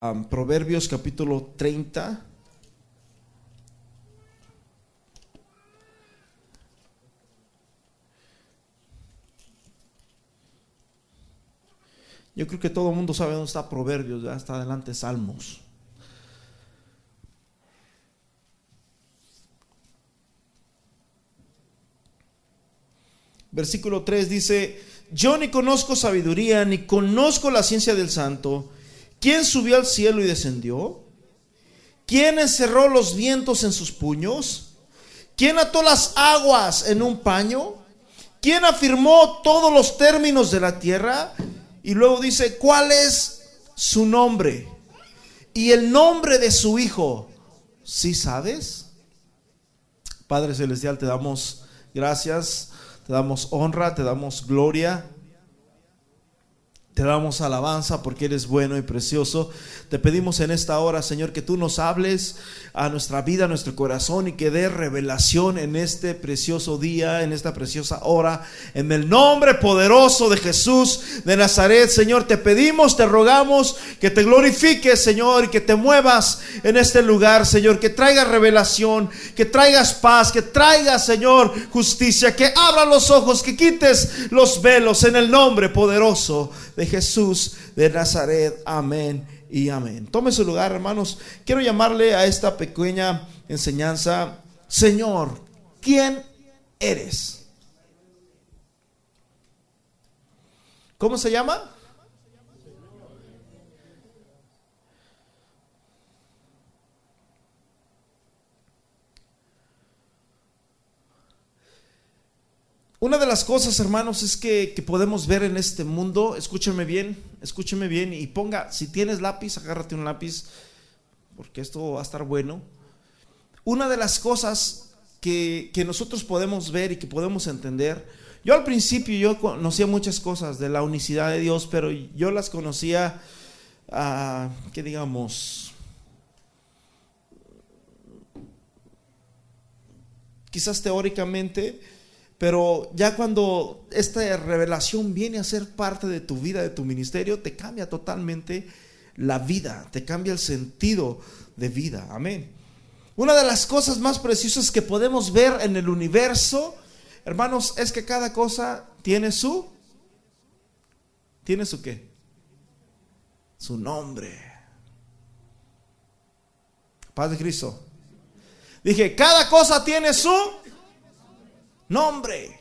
um, Proverbios capítulo 30. Yo creo que todo el mundo sabe dónde está Proverbios, ya está adelante Salmos. Versículo 3 dice, yo ni conozco sabiduría, ni conozco la ciencia del santo. ¿Quién subió al cielo y descendió? ¿Quién encerró los vientos en sus puños? ¿Quién ató las aguas en un paño? ¿Quién afirmó todos los términos de la tierra? Y luego dice, ¿cuál es su nombre? Y el nombre de su hijo. ¿Sí sabes? Padre Celestial, te damos gracias te damos honra, te damos gloria, te damos alabanza porque eres bueno y precioso. Te pedimos en esta hora, Señor, que tú nos hables a nuestra vida, a nuestro corazón y que dé revelación en este precioso día, en esta preciosa hora. En el nombre poderoso de Jesús de Nazaret, Señor, te pedimos, te rogamos que te glorifiques, Señor, y que te muevas en este lugar, Señor, que traigas revelación, que traigas paz, que traigas, Señor, justicia, que abra los ojos, que quites los velos en el nombre poderoso de Jesús de Nazaret. Amén y amén. Tome su lugar, hermanos. Quiero llamarle a esta pequeña enseñanza, Señor, ¿quién eres? ¿Cómo se llama? Una de las cosas, hermanos, es que, podemos ver en este mundo, escúcheme bien, escúcheme bien y ponga, si tienes lápiz, agárrate un lápiz, porque esto va a estar bueno. Una de las cosas que, nosotros podemos ver y que podemos entender, yo al principio yo conocía muchas cosas de la unicidad de Dios, pero yo las conocía, uh, que digamos, quizás teóricamente, pero ya cuando esta revelación viene a ser parte de tu vida, de tu ministerio, te cambia totalmente la vida, te cambia el sentido de vida. Amén. Una de las cosas más preciosas que podemos ver en el universo, hermanos, es que cada cosa tiene su... ¿Tiene su qué? Su nombre. Padre Cristo. Dije, cada cosa tiene su nombre.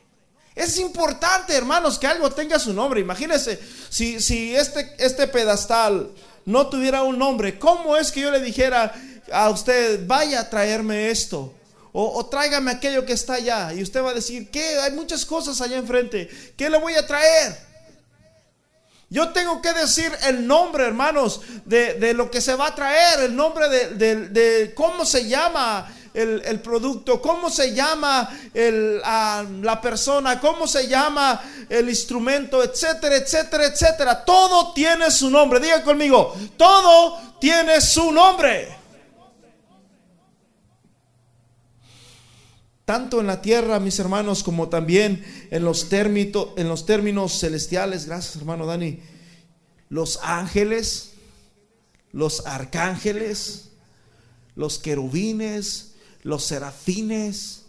Es importante, hermanos, que algo tenga su nombre. Imagínense, si, si este, este pedestal no tuviera un nombre, ¿cómo es que yo le dijera a usted, vaya a traerme esto? O, tráigame aquello que está allá. Y usted va a decir, ¿qué? Hay muchas cosas allá enfrente. ¿Qué le voy a traer? Yo tengo que decir el nombre, hermanos, de, lo que se va a traer, el nombre de, de cómo se llama el, producto, cómo se llama la persona, cómo se llama el instrumento, etcétera, etcétera, etcétera. Todo tiene su nombre. Diga conmigo, todo tiene su nombre. Tanto en la tierra, mis hermanos, como también en los, términos, en los términos celestiales. Gracias, hermano Dani. Los ángeles, los arcángeles, los querubines, los serafines,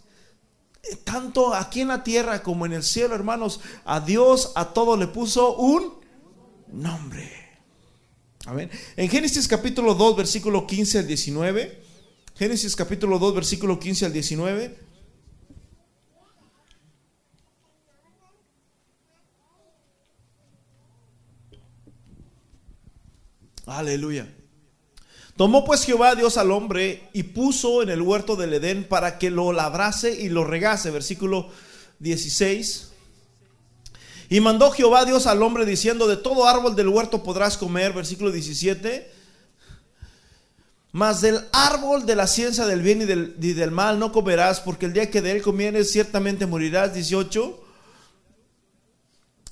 eh, tanto aquí en la tierra como en el cielo, hermanos, a Dios a todo le puso un nombre. Amén. En Génesis capítulo 2, versículo 15 al 19. Génesis capítulo 2, versículo 15 al 19. Aleluya. Tomó pues Jehová Dios al hombre y puso en el huerto del Edén para que lo labrase y lo regase. Versículo 16. Y mandó Jehová Dios al hombre diciendo, de todo árbol del huerto podrás comer. Versículo 17. Mas del árbol de la ciencia del bien y del, mal no comerás, porque el día que de él comieres ciertamente morirás. 18.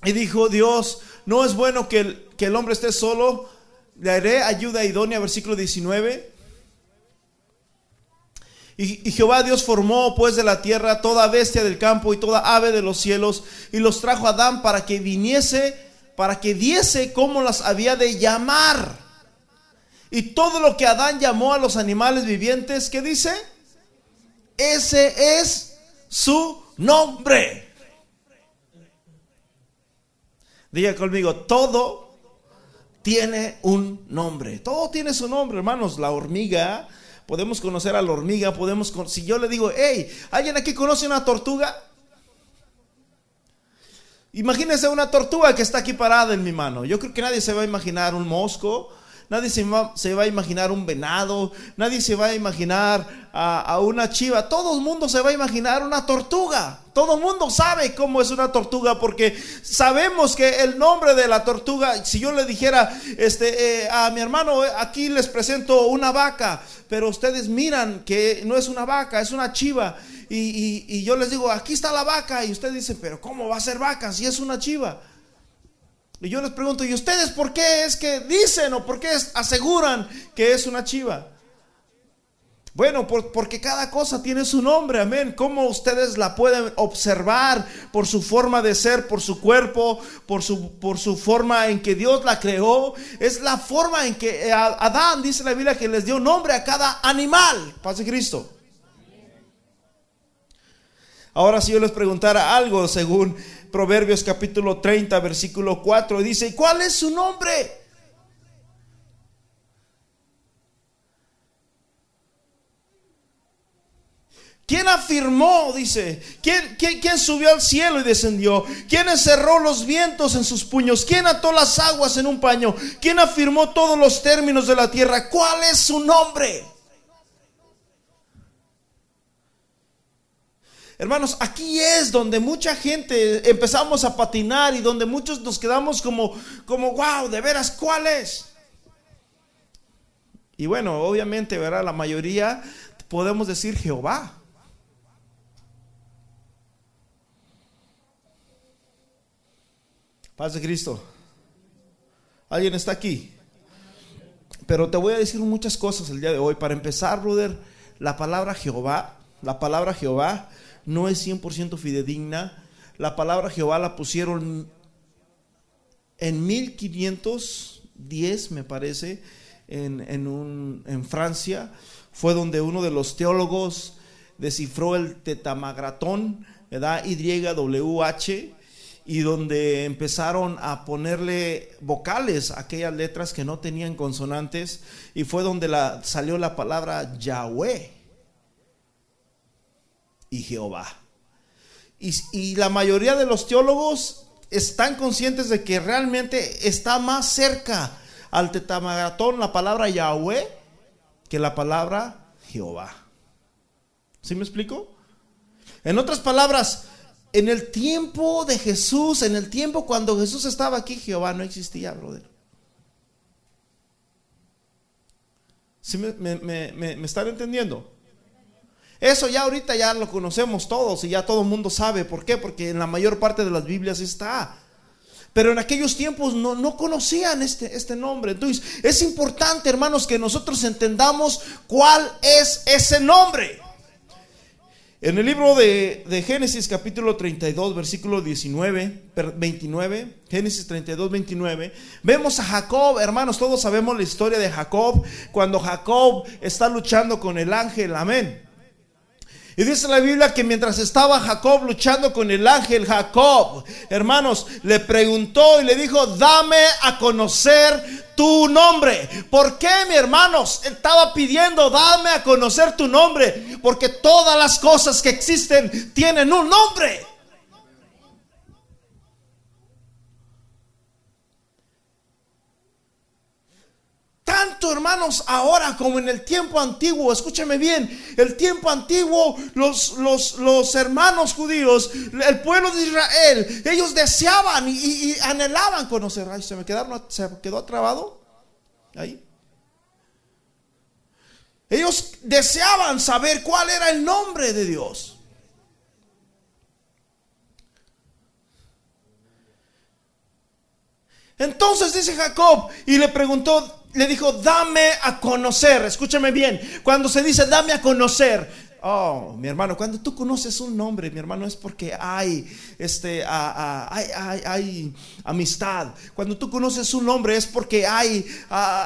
Y dijo Dios, no es bueno que que el hombre esté solo le haré ayuda idónea, versículo 19. Y, Jehová Dios formó pues de la tierra toda bestia del campo y toda ave de los cielos y los trajo a Adán para que viniese, para que diese cómo las había de llamar. Y todo lo que Adán llamó a los animales vivientes, ¿qué dice? Ese es su nombre. Diga conmigo, todo tiene un nombre. Todo tiene su nombre, hermanos. La hormiga, podemos conocer a la hormiga, podemos, si yo le digo, hey, ¿alguien aquí conoce una tortuga? Imagínense una tortuga que está aquí parada en mi mano. Yo creo que nadie se va a imaginar un mosco, nadie se va, se va, a imaginar un venado, nadie se va a imaginar a, una chiva, todo el mundo se va a imaginar una tortuga. Todo el mundo sabe cómo es una tortuga porque sabemos que el nombre de la tortuga, si yo le dijera este, eh, a mi hermano, eh, aquí les presento una vaca, pero ustedes miran que no es una vaca, es una chiva. Y, y yo les digo, aquí está la vaca. Y ustedes dicen, pero ¿cómo va a ser vaca si es una chiva? Y yo les pregunto, ¿y ustedes por qué es que dicen o por qué aseguran que es una chiva? Bueno, porque cada cosa tiene su nombre, amén. ¿Cómo ustedes la pueden observar por su forma de ser, por su cuerpo, por su, por su forma en que Dios la creó? Es la forma en que eh, Adán, dice la Biblia, que les dio nombre a cada animal. Paz de Cristo. Ahora si yo les preguntara algo según Proverbios capítulo 30, versículo 4. Dice, ¿cuál es su nombre? ¿Quién afirmó? Dice. ¿Quién, quién, subió al cielo y descendió? ¿Quién encerró los vientos en sus puños? ¿Quién ató las aguas en un paño? ¿Quién afirmó todos los términos de la tierra? ¿Cuál es su nombre? Hermanos, aquí es donde mucha gente empezamos a patinar y donde muchos nos quedamos como, como, wow, de veras, ¿cuál es? Y bueno, obviamente, ¿verdad? La mayoría podemos decir Jehová. Paz de Cristo. ¿Alguien está aquí? Pero te voy a decir muchas cosas el día de hoy. Para empezar, brother, la palabra Jehová, la palabra Jehová no es 100% fidedigna. La palabra Jehová la pusieron en 1510, me parece, en, en, Francia. Fue donde uno de los teólogos descifró el tetamagratón, ¿verdad? YWH, y donde empezaron a ponerle vocales a aquellas letras que no tenían consonantes, y fue donde la, salió la palabra Yahweh y Jehová. Y, la mayoría de los teólogos están conscientes de que realmente está más cerca al tetamagatón la palabra Yahweh que la palabra Jehová. ¿Sí me explico? En otras palabras, en el tiempo de Jesús, en el tiempo cuando Jesús estaba aquí, Jehová no existía, brother. ¿Sí me, me, me están entendiendo? Eso ya ahorita ya lo conocemos todos y ya todo el mundo sabe. ¿Por qué? Porque en la mayor parte de las Biblias está. Pero en aquellos tiempos no, no conocían este, este nombre. Entonces es importante, hermanos, que nosotros entendamos cuál es ese nombre. En el libro de, de, Génesis capítulo 32, versículo 19, 29, Génesis 32, 29, vemos a Jacob, hermanos, todos sabemos la historia de Jacob, cuando Jacob está luchando con el ángel, amén. Y dice la Biblia que mientras estaba Jacob luchando con el ángel, Jacob, hermanos, le preguntó y le dijo, dame a conocer tu nombre. ¿Por qué, mi hermanos? Estaba pidiendo, dame a conocer tu nombre. Porque todas las cosas que existen tienen un nombre. Tanto hermanos ahora como en el tiempo antiguo, escúcheme bien, el tiempo antiguo, los, los, los hermanos judíos, el pueblo de Israel, ellos deseaban y, anhelaban conocer. Ay, se me quedaron, se quedó atrabado ahí. Ellos deseaban saber cuál era el nombre de Dios. Entonces dice Jacob y le preguntó, le dijo, dame a conocer, escúchame bien, cuando se dice dame a conocer, Oh, mi hermano, cuando tú conoces un nombre, mi hermano, es porque hay, este, hay, hay, amistad. Cuando tú conoces un nombre es porque hay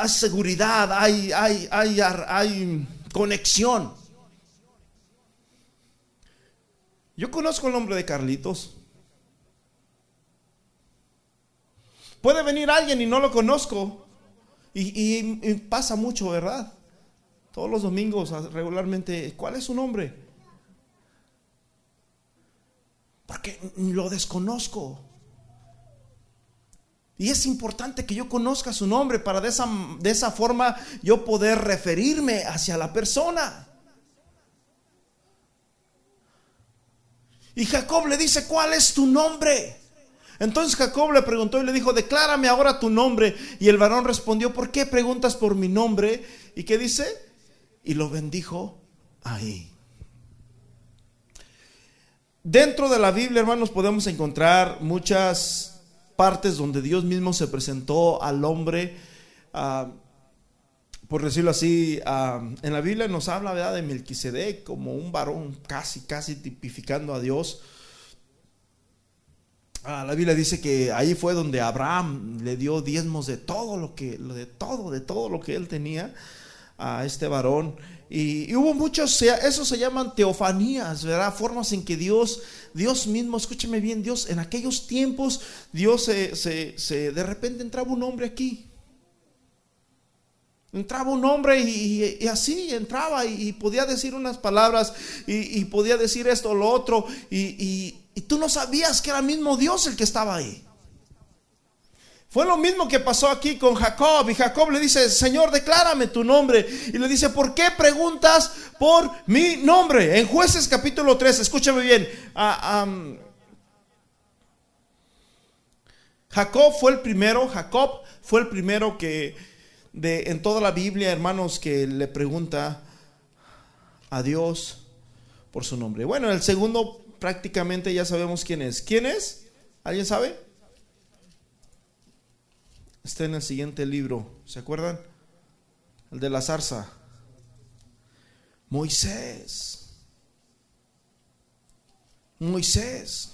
seguridad, hay, hay, hay, hay conexión. Yo conozco el nombre de Carlitos. Puede venir alguien y no lo conozco. Y, pasa mucho, ¿verdad? Todos los domingos regularmente, ¿cuál es su nombre? Porque lo desconozco. Y es importante que yo conozca su nombre para de esa, de esa forma yo poder referirme hacia la persona. Y Jacob le dice, ¿cuál es tu nombre? Entonces Jacob le preguntó y le dijo, declárame ahora tu nombre. Y el varón respondió, ¿por qué preguntas por mi nombre? ¿Y qué dice? y lo bendijo ahí. Dentro de la Biblia, hermanos, podemos encontrar muchas partes donde Dios mismo se presentó al hombre, ah, por decirlo así, ah, en la Biblia nos habla ¿verdad? de Melquisedec como un varón casi, casi tipificando a Dios. Ah, la Biblia dice que ahí fue donde Abraham le dio diezmos de todo lo que, de todo, de todo lo que él tenía a este varón. Y, hubo muchos, eso se llaman teofanías, ¿verdad? Formas en que Dios, Dios mismo, escúcheme bien, Dios, en aquellos tiempos, Dios se, se, de repente entraba un hombre aquí. Entraba un hombre y, así entraba y, podía decir unas palabras y, podía decir esto o lo otro y, tú no sabías que era mismo Dios el que estaba ahí. Fue lo mismo que pasó aquí con Jacob. Y Jacob le dice, Señor, declárame tu nombre. Y le dice, ¿por qué preguntas por mi nombre? En jueces capítulo 3, escúchame bien. Jacob fue el primero, Jacob fue el primero que de, en toda la Biblia, hermanos, que le pregunta a Dios por su nombre. Bueno, el segundo prácticamente ya sabemos quién es. ¿Quién es? ¿Alguien sabe? está en el siguiente libro. ¿Se acuerdan? El de la zarza. Moisés. Moisés.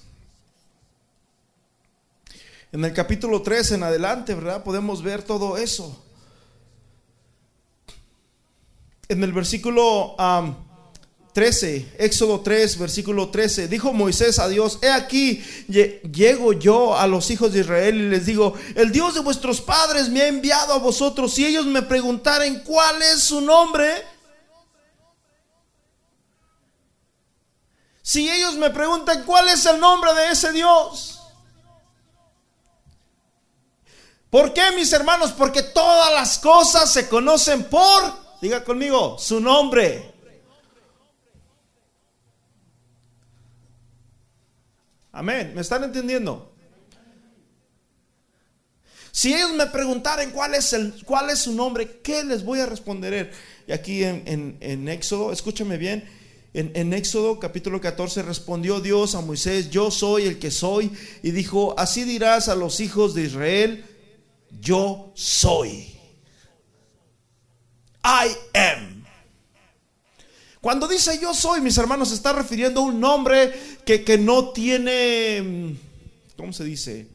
En el capítulo 3 en adelante, ¿verdad? Podemos ver todo eso. En el versículo 13, Éxodo 3, versículo 13, dijo Moisés a Dios, he aquí, llego yo a los hijos de Israel y les digo, el Dios de vuestros padres me ha enviado a vosotros, si ellos me preguntaren cuál es su nombre, si ellos me preguntan cuál es el nombre de ese Dios, ¿por qué mis hermanos? Porque todas las cosas se conocen por, diga conmigo, su nombre. Amén. ¿Me están entendiendo? Si ellos me preguntaran cuál es, el, cuál es su nombre, ¿qué les voy a responder? Y aquí en, en, Éxodo, escúchame bien, en, en, Éxodo capítulo 14 respondió Dios a Moisés, yo soy el que soy, y dijo, así dirás a los hijos de Israel, yo soy. I am. Cuando dice yo soy, mis hermanos, se está refiriendo a un nombre que, que no tiene, mm, ¿cómo se dice?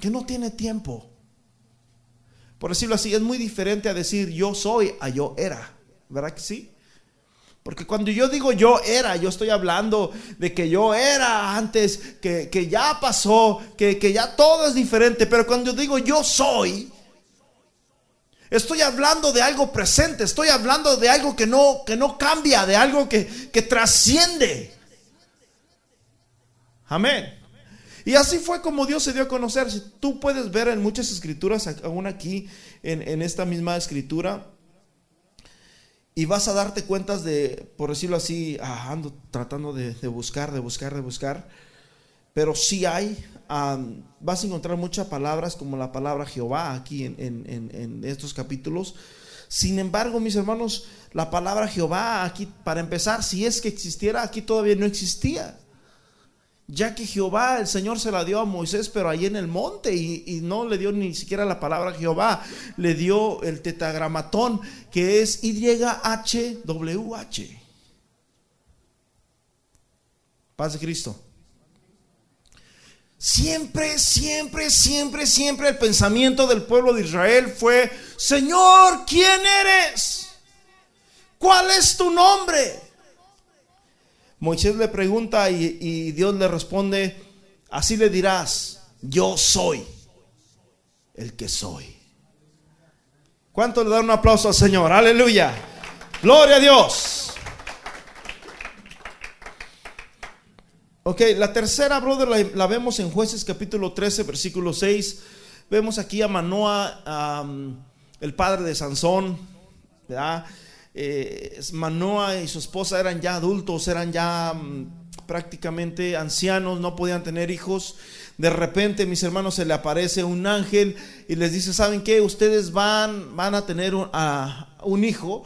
Que no tiene tiempo. Por decirlo así, es muy diferente a decir yo soy a yo era. ¿Verdad que sí? Porque cuando yo digo yo era, yo estoy hablando de que yo era antes, que, que ya pasó, que, que, ya todo es diferente. Pero cuando digo yo soy, Estoy hablando de algo presente, estoy hablando de algo que no, que no cambia, de algo que, que trasciende. Amén. Y así fue como Dios se dio a conocer. Tú puedes ver en muchas escrituras, aún aquí en, esta misma escritura, y vas a darte cuentas de, por decirlo así, ah, ando tratando de buscar, de buscar, de buscar, pero sí hay vas a encontrar muchas palabras como la palabra Jehová aquí en, estos capítulos. Sin embargo, mis hermanos, la palabra Jehová aquí, para empezar, si es que existiera, aquí todavía no existía. Ya que Jehová, el Señor se la dio a Moisés, pero ahí en el monte, y, no le dio ni siquiera la palabra Jehová, le dio el tetagramatón, que es YHWH. Paz de Cristo. Siempre, siempre, siempre, siempre el pensamiento del pueblo de Israel fue, Señor, ¿quién eres? ¿Cuál es tu nombre? Moisés le pregunta y, Dios le responde, así le dirás, yo soy el que soy. ¿Cuánto le dan un aplauso al Señor? Aleluya. Gloria a Dios. Ok, la tercera, brother, la, vemos en jueces capítulo 13, versículo 6. Vemos aquí a Manoa, el padre de Sansón. Eh, Manoa y su esposa eran ya adultos, eran ya mm, prácticamente ancianos, no podían tener hijos. De repente, mis hermanos, se le aparece un ángel y les dice, ¿saben qué? Ustedes van, van a tener un hijo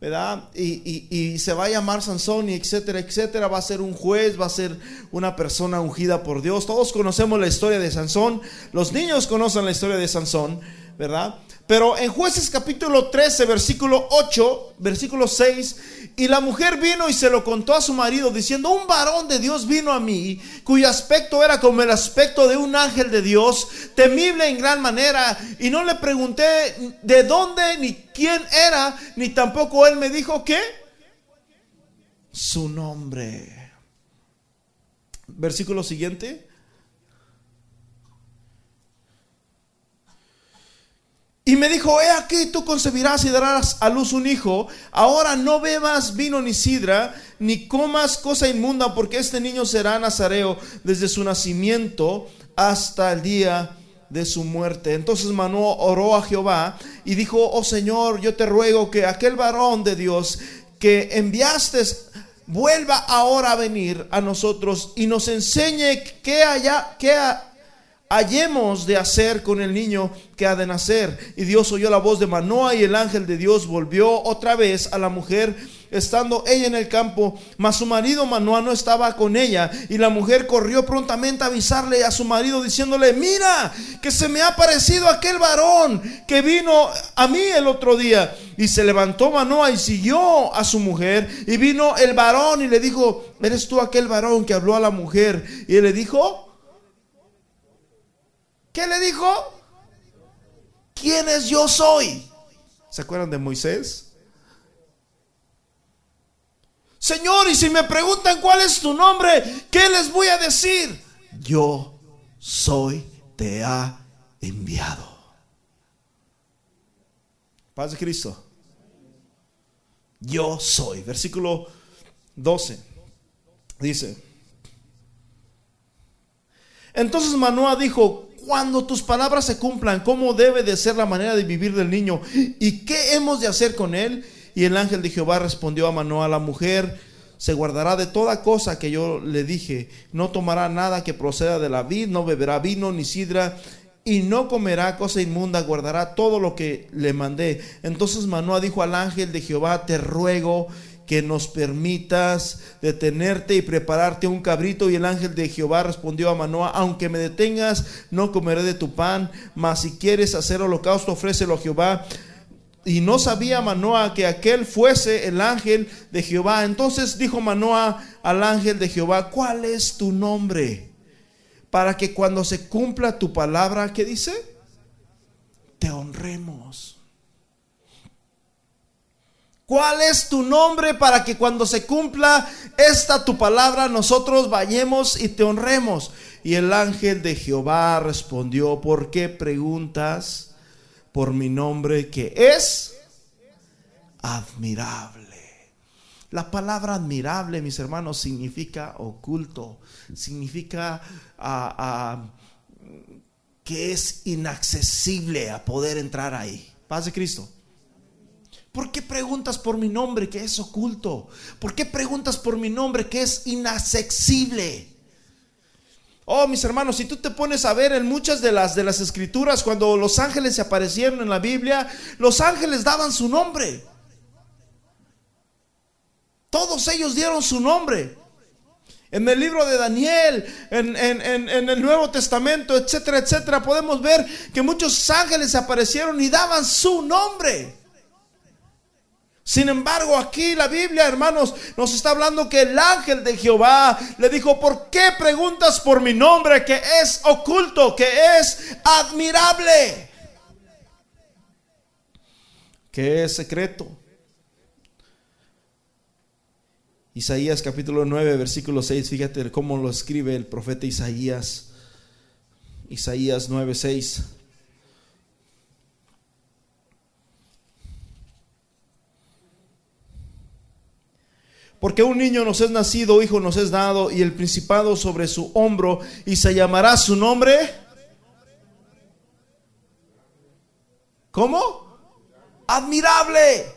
¿verdad? Y, se va a llamar Sansón y etcétera, etcétera. Va a ser un juez, va a ser una persona ungida por Dios. Todos conocemos la historia de Sansón. Los niños conocen la historia de Sansón, ¿verdad? Pero en jueces capítulo 13, versículo 8, versículo 6, y la mujer vino y se lo contó a su marido diciendo, un varón de Dios vino a mí, cuyo aspecto era como el aspecto de un ángel de Dios, temible en gran manera, y no le pregunté de dónde ni quién era, ni tampoco él me dijo qué, su nombre. Versículo siguiente. Y me dijo, he aquí tú concebirás y darás a luz un hijo. Ahora no bebas vino ni sidra, ni comas cosa inmunda, porque este niño será nazareo desde su nacimiento hasta el día de su muerte. Entonces Manoah oró a Jehová y dijo, oh Señor, yo te ruego que aquel varón de Dios que enviaste vuelva ahora a venir a nosotros y nos enseñe qué, haya, qué, hallemos de hacer con el niño que ha de nacer. Y Dios oyó la voz de Manoa y el ángel de Dios volvió otra vez a la mujer estando ella en el campo, mas su marido Manoa no estaba con ella. Y la mujer corrió prontamente a avisarle a su marido diciéndole, mira, que se me ha parecido aquel varón que vino a mí el otro día. Y se levantó Manoa y siguió a su mujer. Y vino el varón y le dijo, ¿eres tú aquel varón que habló a la mujer? Y él le dijo, ¿Qué le dijo? ¿Quién es yo soy? ¿Se acuerdan de Moisés? Señor, y si me preguntan cuál es tu nombre, ¿qué les voy a decir? Yo soy, te ha enviado. Paz de Cristo. Yo soy. Versículo 12. Dice. Entonces Manoah dijo, cuando tus palabras se cumplan, ¿cómo debe de ser la manera de vivir del niño? ¿Y qué hemos de hacer con él? Y el ángel de Jehová respondió a Manoah, la mujer se guardará de toda cosa que yo le dije, no tomará nada que proceda de la vid, no beberá vino ni sidra, y no comerá cosa inmunda, guardará todo lo que le mandé. Entonces Manoah dijo al ángel de Jehová, te ruego que nos permitas detenerte y prepararte un cabrito. Y el ángel de Jehová respondió a Manoa, aunque me detengas, no comeré de tu pan, mas si quieres hacer holocausto, ofrécelo a Jehová. Y no sabía Manoa que aquel fuese el ángel de Jehová. Entonces dijo Manoa al ángel de Jehová, ¿cuál es tu nombre? Para que cuando se cumpla tu palabra, ¿qué dice? Te honremos. ¿Cuál es tu nombre para que cuando se cumpla esta tu palabra nosotros vayamos y te honremos? Y el ángel de Jehová respondió, ¿por qué preguntas por mi nombre que es admirable? La palabra admirable, mis hermanos, significa oculto, significa ah, ah, que es inaccesible a poder entrar ahí. Paz de Cristo. ¿Por qué preguntas por mi nombre que es oculto? ¿Por qué preguntas por mi nombre que es inaccesible? Oh, mis hermanos, si tú te pones a ver en muchas de las de las escrituras cuando los ángeles se aparecieron en la Biblia, los ángeles daban su nombre. Todos ellos dieron su nombre. En el libro de Daniel, en, en, el Nuevo Testamento, etcétera, etcétera, podemos ver que muchos ángeles aparecieron y daban su nombre. Sin embargo, aquí la Biblia, hermanos, nos está hablando que el ángel de Jehová le dijo, ¿por qué preguntas por mi nombre que es oculto, que es admirable? Que es secreto. Isaías capítulo 9, versículo 6, fíjate cómo lo escribe el profeta Isaías. Isaías 9, 6. Porque un niño nos es nacido, hijo nos es dado, y el principado sobre su hombro, y se llamará su nombre. ¿Cómo? Admirable.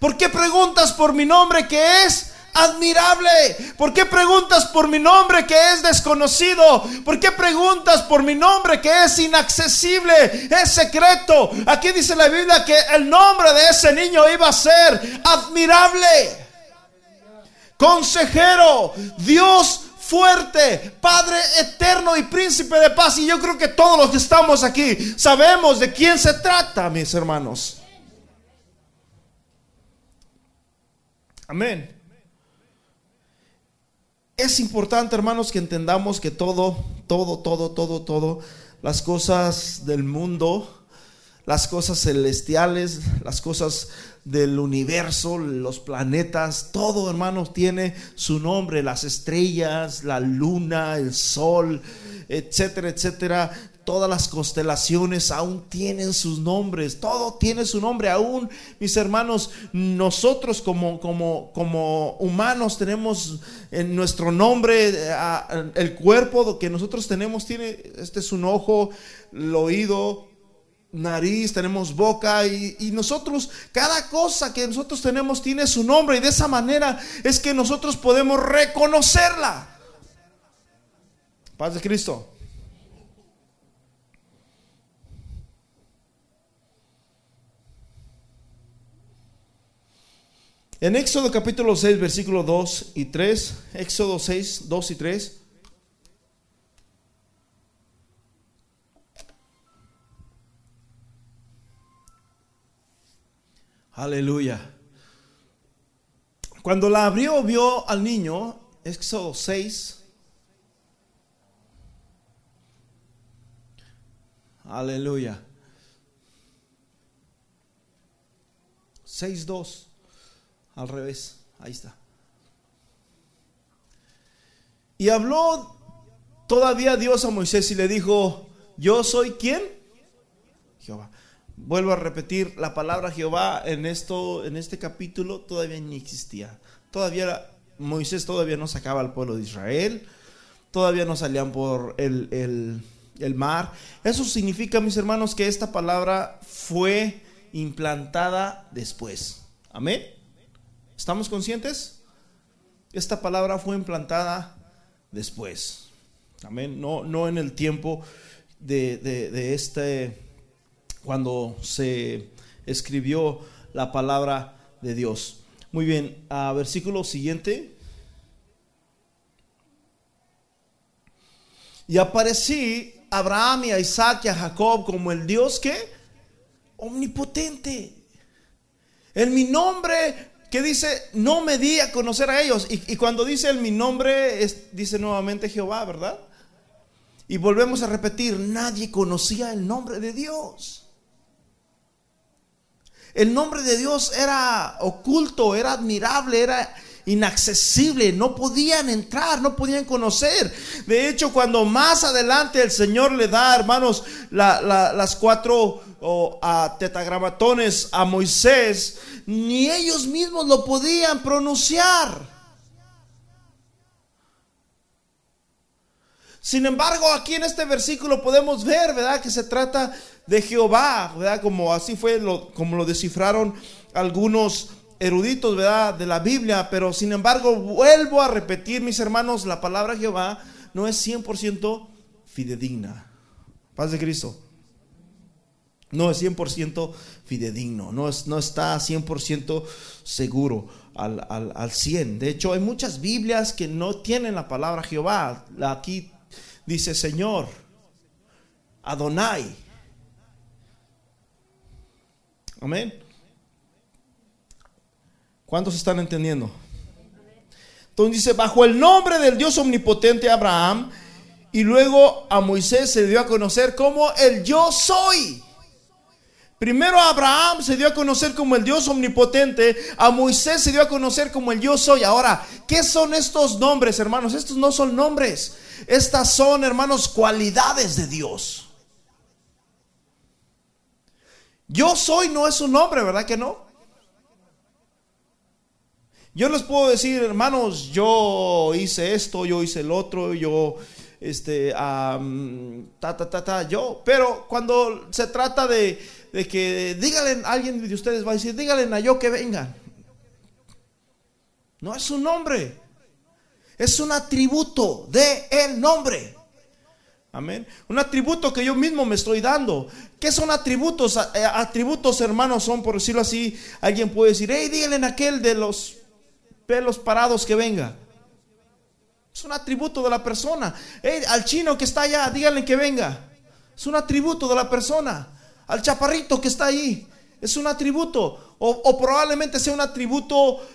¿Por qué preguntas por mi nombre que es admirable? ¿Por qué preguntas por mi nombre que es desconocido? ¿Por qué preguntas por mi nombre que es inaccesible, es secreto? Aquí dice la Biblia que el nombre de ese niño iba a ser admirable consejero, Dios fuerte, Padre eterno y príncipe de paz. Y yo creo que todos los que estamos aquí sabemos de quién se trata, mis hermanos. Amén. Es importante, hermanos, que entendamos que todo, todo, todo, todo, todo, las cosas del mundo, las cosas celestiales, las cosas del universo, los planetas, todo hermanos tiene su nombre, las estrellas, la luna, el sol, etcétera, etcétera. Todas las constelaciones aún tienen sus nombres, todo tiene su nombre. Aún, mis hermanos, nosotros como, como, como humanos tenemos en nuestro nombre, eh, el cuerpo que nosotros tenemos tiene, este es un ojo, el oído, nariz, tenemos boca y, nosotros, cada cosa que nosotros tenemos tiene su nombre y de esa manera es que nosotros podemos reconocerla. Paz de Cristo. En Éxodo capítulo 6, versículo 2 y 3, Éxodo 6, 2 y 3. Aleluya. Cuando la abrió, vio al niño, Éxodo 6. Aleluya. 6.2. Al revés. Ahí está. Y habló todavía Dios a Moisés y le dijo, yo soy quién? Jehová. Vuelvo a repetir, la palabra Jehová en, esto, en este capítulo todavía ni existía. Todavía Moisés todavía no sacaba al pueblo de Israel, todavía no salían por el, el mar. Eso significa, mis hermanos, que esta palabra fue implantada después. Amén. ¿Estamos conscientes? Esta palabra fue implantada después. Amén. No, no en el tiempo de, de, de este cuando se escribió la palabra de Dios. Muy bien, a versículo siguiente. Y aparecí a Abraham y a Isaac y a Jacob como el Dios que omnipotente. En mi nombre que dice, no me di a conocer a ellos. Y, cuando dice en mi nombre, dice nuevamente Jehová, ¿verdad? Y volvemos a repetir, nadie conocía el nombre de Dios. El nombre de Dios era oculto, era admirable, era inaccesible, no podían entrar, no podían conocer. De hecho, cuando más adelante el Señor le da, hermanos, las cuatro tetagramatones a Moisés, ni ellos mismos lo podían pronunciar. Sin embargo, aquí en este versículo podemos ver, ¿verdad? Que se trata de Jehová, ¿verdad? Como así fue como lo descifraron algunos eruditos, ¿verdad? De la Biblia, pero sin embargo, vuelvo a repetir, mis hermanos, la palabra Jehová no es 100% fidedigna. Paz de Cristo. No es 100% fidedigno, no, es, no está 100% seguro al, al, al 100. De hecho, hay muchas Biblias que no tienen la palabra Jehová. Aquí dice Señor, Adonai, Amén. ¿Cuántos están entendiendo? Entonces dice, bajo el nombre del Dios omnipotente Abraham, y luego a Moisés se dio a conocer como el yo soy. Primero Abraham se dio a conocer como el Dios omnipotente, a Moisés se dio a conocer como el yo soy. Ahora, ¿qué son estos nombres, hermanos? Estos no son nombres, estas son, hermanos, cualidades de Dios. Yo soy no es un nombre, ¿verdad que no? Yo les puedo decir, hermanos, yo hice esto, yo hice el otro, yo este, ta, ta, ta, ta, yo. Pero cuando se trata de, de que díganle, alguien de ustedes va a decir, díganle a yo que vengan. No es un nombre, es un atributo de el nombre. Amén. Un atributo que yo mismo me estoy dando. ¿Qué son atributos? Eh, atributos, hermanos, son, por decirlo así, alguien puede decir, hey, díganle a aquel de los pelos parados que venga. Es un atributo de la persona. al chino que está allá, díganle que venga. Es un atributo de la persona. Al chaparrito que está ahí. Es un atributo. O, probablemente sea un atributo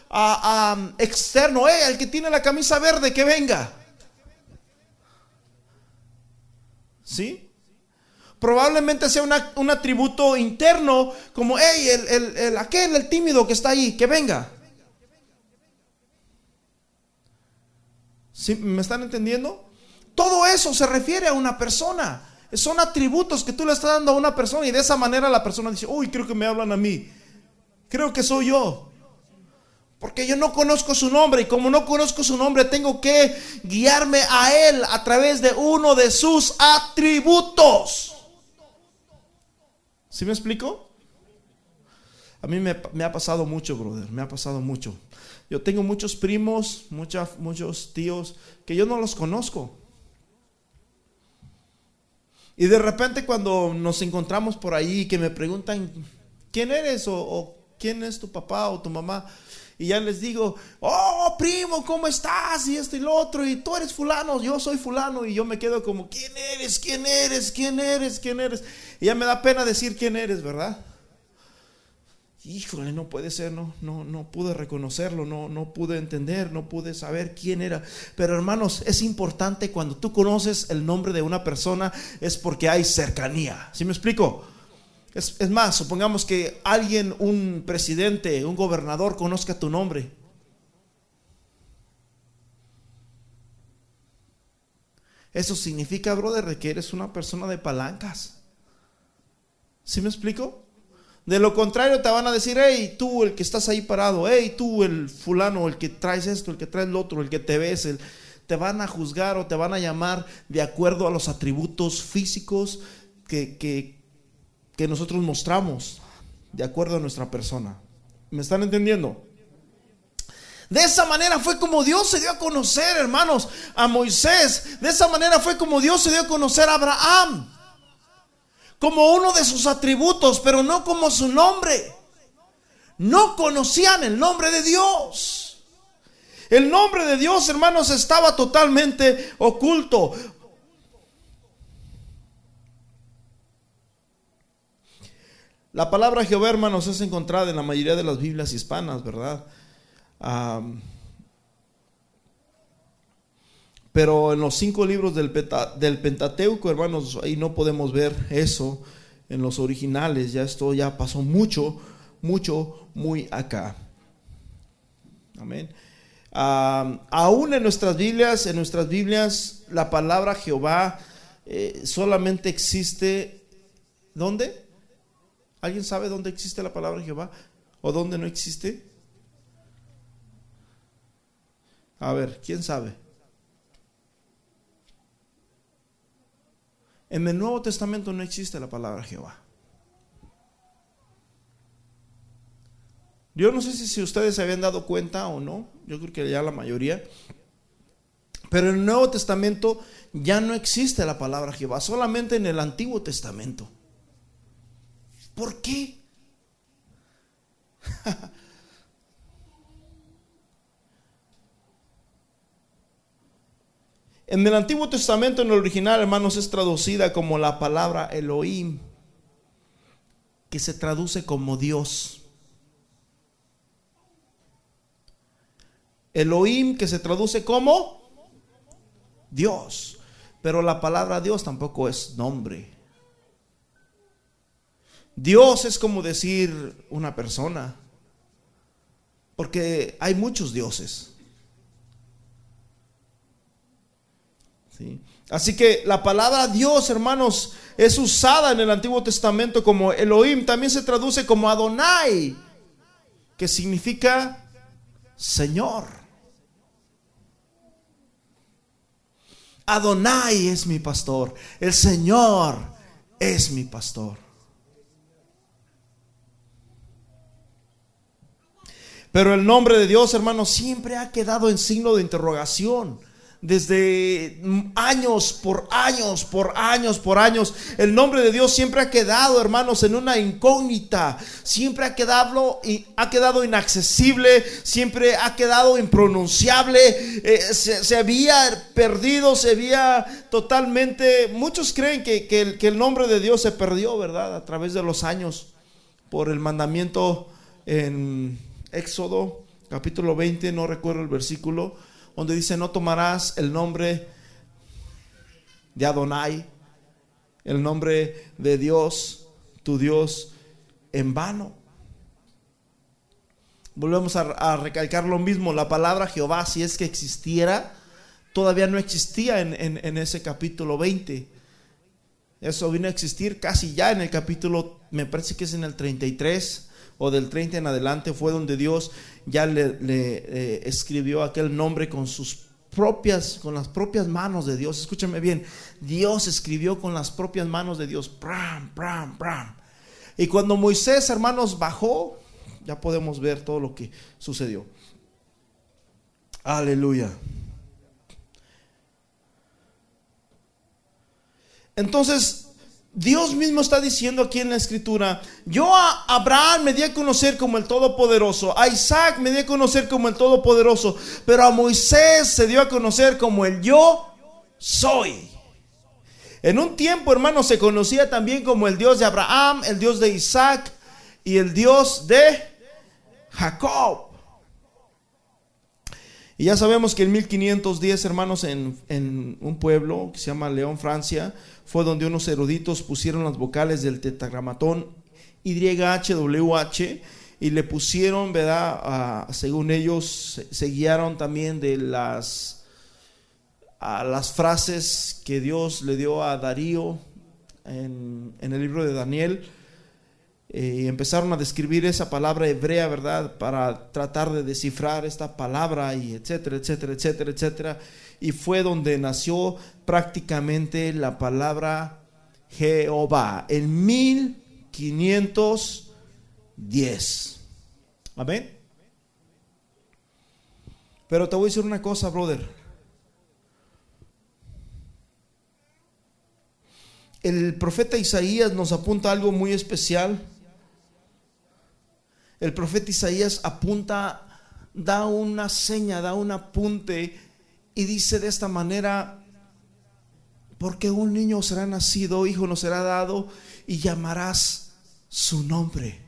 externo. Eh, el que tiene la camisa verde, que venga. ¿Sí? Probablemente sea un atributo interno, como, hey, el, el, aquel, el tímido que está ahí, que venga. ¿Me están entendiendo? Todo eso se refiere a una persona. Son atributos que tú le estás dando a una persona y de esa manera la persona dice, uy, creo que me hablan a mí. Creo que soy yo. Porque yo no conozco su nombre y como no conozco su nombre tengo que guiarme a él a través de uno de sus atributos. ¿Sí me explico? A mí me, me ha pasado mucho, brother, me ha pasado mucho. Yo tengo muchos primos, muchos tíos que yo no los conozco. Y de repente cuando nos encontramos por ahí, que me preguntan, ¿quién eres? O, ¿quién es tu papá o tu mamá? Y ya les digo, oh, primo, ¿cómo estás? Y esto y lo otro. Y tú eres fulano, yo soy fulano. Y yo me quedo como, ¿quién eres? ¿Quién eres? ¿Quién eres? ¿Quién eres? Y ya me da pena decir quién eres, ¿verdad? Híjole, no puede ser, no, no, no pude reconocerlo, no, no pude entender, no pude saber quién era. Pero hermanos, es importante cuando tú conoces el nombre de una persona, es porque hay cercanía. ¿Sí me explico? Es, es más, supongamos que alguien, un presidente, un gobernador, conozca tu nombre. Eso significa, brother, que eres una persona de palancas. ¿Sí me explico? De lo contrario, te van a decir, hey, tú el que estás ahí parado, hey, tú el fulano, el que traes esto, el que traes lo otro, el que te ves, el, te van a juzgar o te van a llamar de acuerdo a los atributos físicos que, que, que nosotros mostramos, de acuerdo a nuestra persona. ¿Me están entendiendo? De esa manera fue como Dios se dio a conocer, hermanos, a Moisés. De esa manera fue como Dios se dio a conocer a Abraham como uno de sus atributos, pero no como su nombre. No conocían el nombre de Dios. El nombre de Dios, hermanos, estaba totalmente oculto. La palabra Jehová, hermanos, es encontrada en la mayoría de las Biblias hispanas, ¿verdad? Pero en los cinco libros del, Pentateuco, hermanos, ahí no podemos ver eso en los originales. Ya esto ya pasó mucho, mucho, muy acá. Amén. aún en nuestras Biblias, en nuestras Biblias, la palabra Jehová eh, solamente existe. ¿Dónde? ¿Alguien sabe dónde existe la palabra Jehová? ¿O dónde no existe? A ver, ¿quién sabe? En el Nuevo Testamento no existe la palabra Jehová. Yo no sé si, ustedes se habían dado cuenta o no, yo creo que ya la mayoría, pero en el Nuevo Testamento ya no existe la palabra Jehová, solamente en el Antiguo Testamento. ¿Por qué? En el Antiguo Testamento, en el original, hermanos, es traducida como la palabra Elohim, que se traduce como Dios. Elohim que se traduce como Dios. Pero la palabra Dios tampoco es nombre. Dios es como decir una persona. Porque hay muchos dioses. Así que la palabra Dios, hermanos, es usada en el Antiguo Testamento como Elohim. También se traduce como Adonai, que significa Señor. Adonai es mi pastor. El Señor es mi pastor. Pero el nombre de Dios, hermanos, siempre ha quedado en signo de interrogación desde años por años, por años, por años. El nombre de Dios siempre ha quedado, hermanos, en una incógnita. Siempre ha quedado, ha quedado inaccesible, siempre ha quedado impronunciable. Eh, se, había perdido, se había totalmente... Muchos creen que, que, que el nombre de Dios se perdió, ¿verdad? A través de los años por el mandamiento en Éxodo capítulo 20, no recuerdo el versículo donde dice, no tomarás el nombre de Adonai, el nombre de Dios, tu Dios, en vano. Volvemos a, recalcar lo mismo, la palabra Jehová, si es que existiera, todavía no existía en, en ese capítulo 20. Eso vino a existir casi ya en el capítulo, me parece que es en el 33 o del 30 en adelante fue donde Dios ya le, eh, escribió aquel nombre con sus propias, con las propias manos de Dios. Escúchame bien, Dios escribió con las propias manos de Dios. Bram, bram, bram. Y cuando Moisés, hermanos, bajó, ya podemos ver todo lo que sucedió. Aleluya. Entonces, Dios mismo está diciendo aquí en la escritura, yo a Abraham me di a conocer como el Todopoderoso, a Isaac me di a conocer como el Todopoderoso, pero a Moisés se dio a conocer como el yo soy. En un tiempo, hermano, se conocía también como el Dios de Abraham, el Dios de Isaac y el Dios de Jacob. Y ya sabemos que en 1510, hermanos, en, en un pueblo que se llama León, Francia, fue donde unos eruditos pusieron las vocales del tetragramatón YHWH y le pusieron, ¿verdad? según ellos, se, guiaron también de las, las frases que Dios le dio a Darío en, el libro de Daniel. Eh, y empezaron a describir esa palabra hebrea, ¿verdad? Para tratar de descifrar esta palabra y etcétera, etcétera, etcétera, etcétera y fue donde nació prácticamente la palabra Jehová en 1510. Amén. Pero te voy a decir una cosa, brother. El profeta Isaías nos apunta algo muy especial. El profeta Isaías apunta, da una seña, da un apunte y dice de esta manera, porque un niño será nacido, hijo nos será dado, y llamarás su nombre.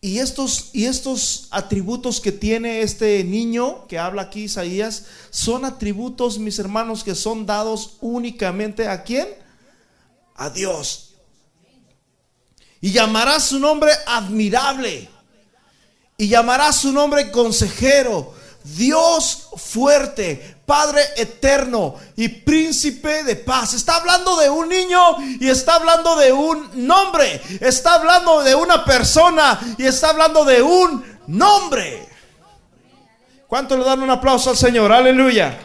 Y estos, y estos atributos que tiene este niño que habla aquí Isaías, son atributos, mis hermanos, que son dados únicamente a quién? A Dios. Y llamarás su nombre admirable. Y llamarás su nombre consejero Dios fuerte, Padre eterno y príncipe de paz. Está hablando de un niño y está hablando de un nombre. Está hablando de una persona y está hablando de un nombre. ¿Cuánto le dan un aplauso al Señor? Aleluya.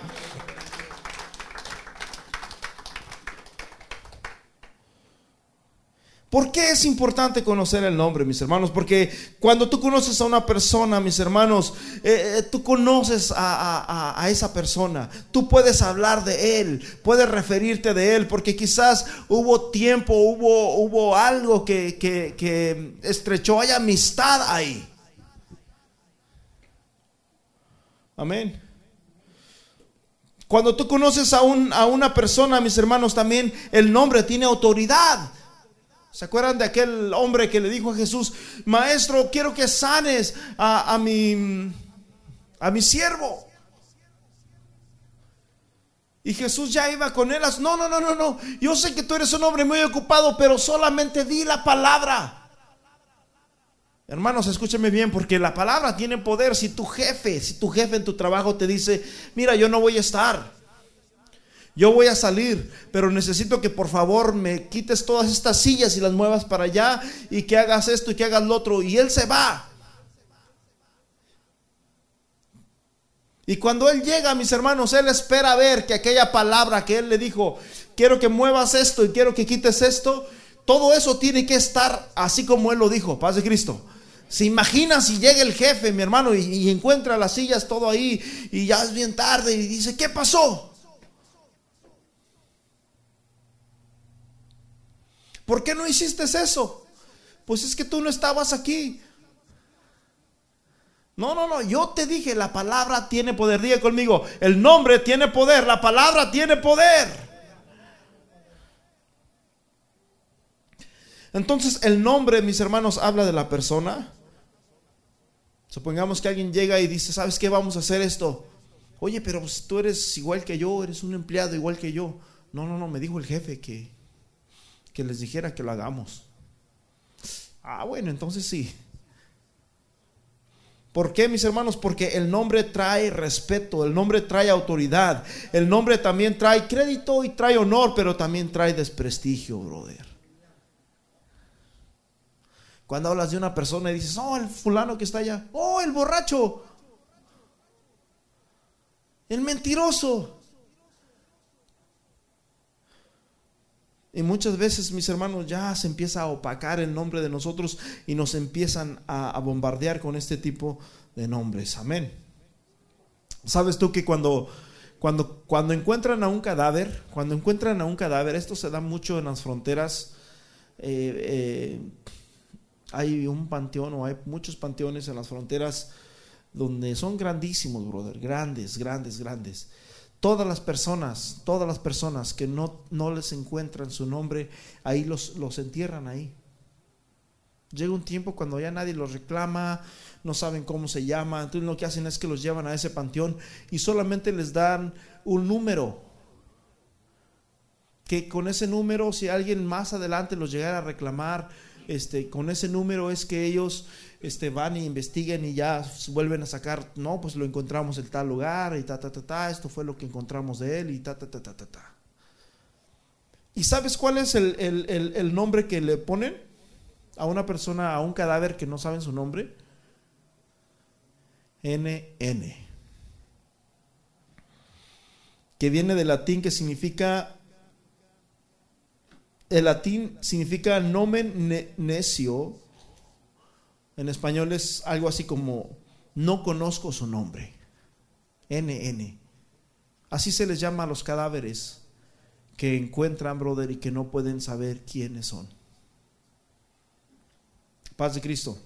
¿Por qué es importante conocer el nombre, mis hermanos? Porque cuando tú conoces a una persona, mis hermanos, eh, eh, tú conoces a, esa persona, tú puedes hablar de él, puedes referirte de él, porque quizás hubo tiempo, hubo, hubo algo que, que, estrechó, hay amistad ahí. Amén. Cuando tú conoces a, un, a una persona, mis hermanos, también el nombre tiene autoridad. ¿Se acuerdan de aquel hombre que le dijo a Jesús, maestro, quiero que sanes a, mi, a mi siervo. Y Jesús ya iba con él. No, no, no, no, no. Yo sé que tú eres un hombre muy ocupado, pero solamente di la palabra. Hermanos, escúchame bien, porque la palabra tiene poder. Si tu jefe, si tu jefe en tu trabajo te dice, mira, yo no voy a estar. Yo voy a salir, pero necesito que por favor me quites todas estas sillas y las muevas para allá y que hagas esto y que hagas lo otro. Y él se va. Y cuando Él llega, mis hermanos, Él espera ver que aquella palabra que Él le dijo, quiero que muevas esto y quiero que quites esto, todo eso tiene que estar así como Él lo dijo, paz de Cristo. Se imagina si llega el jefe, mi hermano, y, y, encuentra las sillas todo ahí y ya es bien tarde y dice, ¿qué pasó? ¿Por qué no hiciste eso? Pues es que tú no estabas aquí. No, no, no, yo te dije, la palabra tiene poder. Diga conmigo, el nombre tiene poder, la palabra tiene poder. Entonces, el nombre, mis hermanos, habla de la persona. Supongamos que alguien llega y dice, ¿sabes qué? Vamos a hacer esto. Oye, pero pues, tú eres igual que yo, eres un empleado igual que yo. No, no, no, me dijo el jefe que, que les dijera que lo hagamos. Ah, bueno, entonces sí. ¿Por qué, mis hermanos? Porque el nombre trae respeto, el nombre trae autoridad, el nombre también trae crédito y trae honor, pero también trae desprestigio, brother. Cuando hablas de una persona y dices, oh, el fulano que está allá, oh, el borracho, el mentiroso. Y muchas veces, mis hermanos, ya se empieza a opacar el nombre de nosotros y nos empiezan a, bombardear con este tipo de nombres. Amén. ¿Sabes tú que cuando, cuando, cuando encuentran a un cadáver, cuando encuentran a un cadáver, esto se da mucho en las fronteras, eh, eh, hay un panteón o hay muchos panteones en las fronteras donde son grandísimos, brother, grandes, grandes, grandes todas las personas, todas las personas que no, no les encuentran su nombre, ahí los, los entierran ahí. Llega un tiempo cuando ya nadie los reclama, no saben cómo se llama, entonces lo que hacen es que los llevan a ese panteón y solamente les dan un número. Que con ese número, si alguien más adelante los llegara a reclamar, este, con ese número es que ellos este, van e investiguen y ya vuelven a sacar, no, pues lo encontramos en tal lugar y ta, ta, ta, ta, esto fue lo que encontramos de él y ta, ta, ta, ta, ta, ta. ¿Y sabes cuál es el, el nombre que le ponen a una persona, a un cadáver que no saben su nombre? NN. Que viene del latín que significa el latín significa nomen necio. En español es algo así como no conozco su nombre. NN. Así se les llama a los cadáveres que encuentran, brother, y que no pueden saber quiénes son. Paz de Cristo.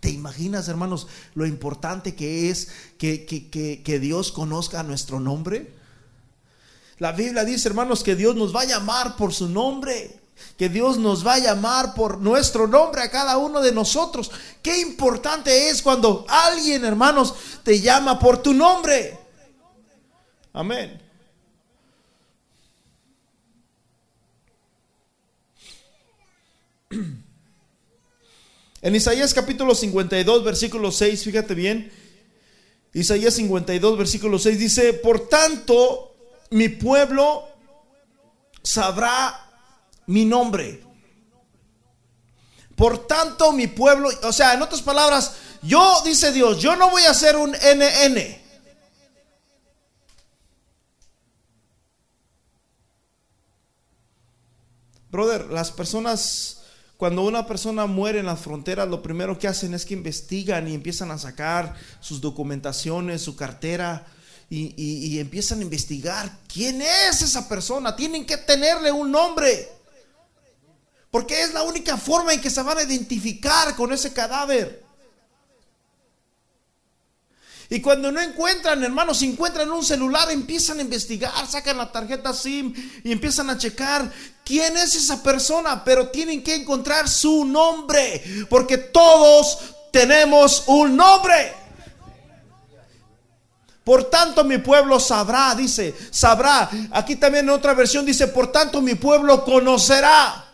¿Te imaginas, hermanos, lo importante que es que, que Dios conozca nuestro nombre? La Biblia dice, hermanos, que Dios nos va a llamar por su nombre. Que Dios nos va a llamar por nuestro nombre a cada uno de nosotros. Qué importante es cuando alguien, hermanos, te llama por tu nombre. Amén. En Isaías capítulo 52, versículo 6, fíjate bien. Isaías 52, versículo 6 dice, por tanto, mi pueblo sabrá mi nombre. Por tanto, mi pueblo, o sea, en otras palabras, yo, dice Dios, yo no voy a ser un NN. Brother, las personas, cuando una persona muere en las fronteras, lo primero que hacen es que investigan y empiezan a sacar sus documentaciones, su cartera, y, empiezan a investigar quién es esa persona. Tienen que tenerle un nombre. Porque es la única forma en que se van a identificar con ese cadáver. Y cuando no encuentran, hermanos, si encuentran un celular, empiezan a investigar, sacan la tarjeta SIM y empiezan a checar quién es esa persona, pero tienen que encontrar su nombre, porque todos tenemos un nombre. Por tanto mi pueblo sabrá, dice, sabrá. Aquí también en otra versión dice, por tanto mi pueblo conocerá.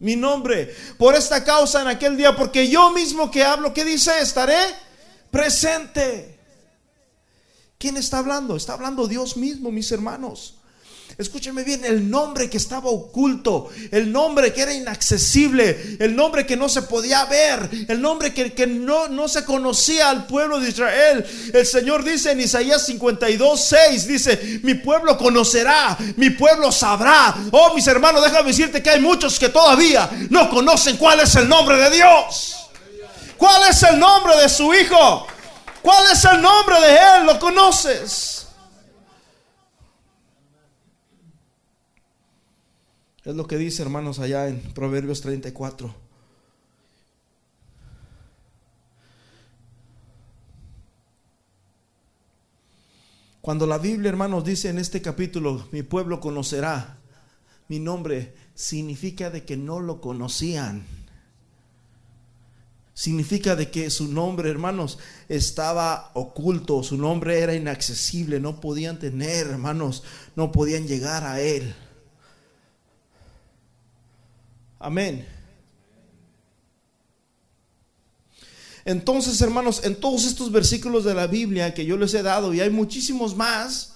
Mi nombre, por esta causa en aquel día, porque yo mismo que hablo, ¿qué dice? Estaré presente. ¿Quién está hablando? Está hablando Dios mismo, mis hermanos. Escúcheme bien, el nombre que estaba oculto, el nombre que era inaccesible, el nombre que no se podía ver, el nombre que, que no, no se conocía al pueblo de Israel. El Señor dice en Isaías 52, 6, dice, mi pueblo conocerá, mi pueblo sabrá. Oh, mis hermanos, déjame decirte que hay muchos que todavía no conocen cuál es el nombre de Dios. ¿Cuál es el nombre de su Hijo? ¿Cuál es el nombre de Él? ¿Lo conoces? Es lo que dice, hermanos, allá en Proverbios 34. Cuando la Biblia, hermanos, dice en este capítulo, mi pueblo conocerá mi nombre, significa de que no lo conocían. Significa de que su nombre, hermanos, estaba oculto, su nombre era inaccesible, no podían tener, hermanos, no podían llegar a él. Amén. Entonces, hermanos, en todos estos versículos de la Biblia que yo les he dado, y hay muchísimos más,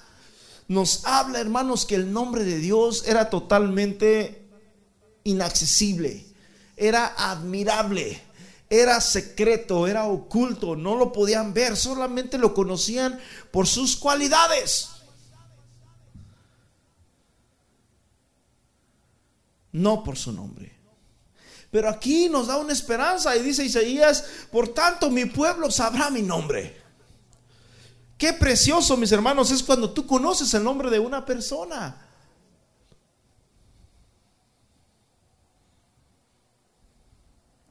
nos habla, hermanos, que el nombre de Dios era totalmente inaccesible, era admirable, era secreto, era oculto, no lo podían ver, solamente lo conocían por sus cualidades. no por su nombre. Pero aquí nos da una esperanza y dice Isaías, por tanto mi pueblo sabrá mi nombre. Qué precioso, mis hermanos, es cuando tú conoces el nombre de una persona.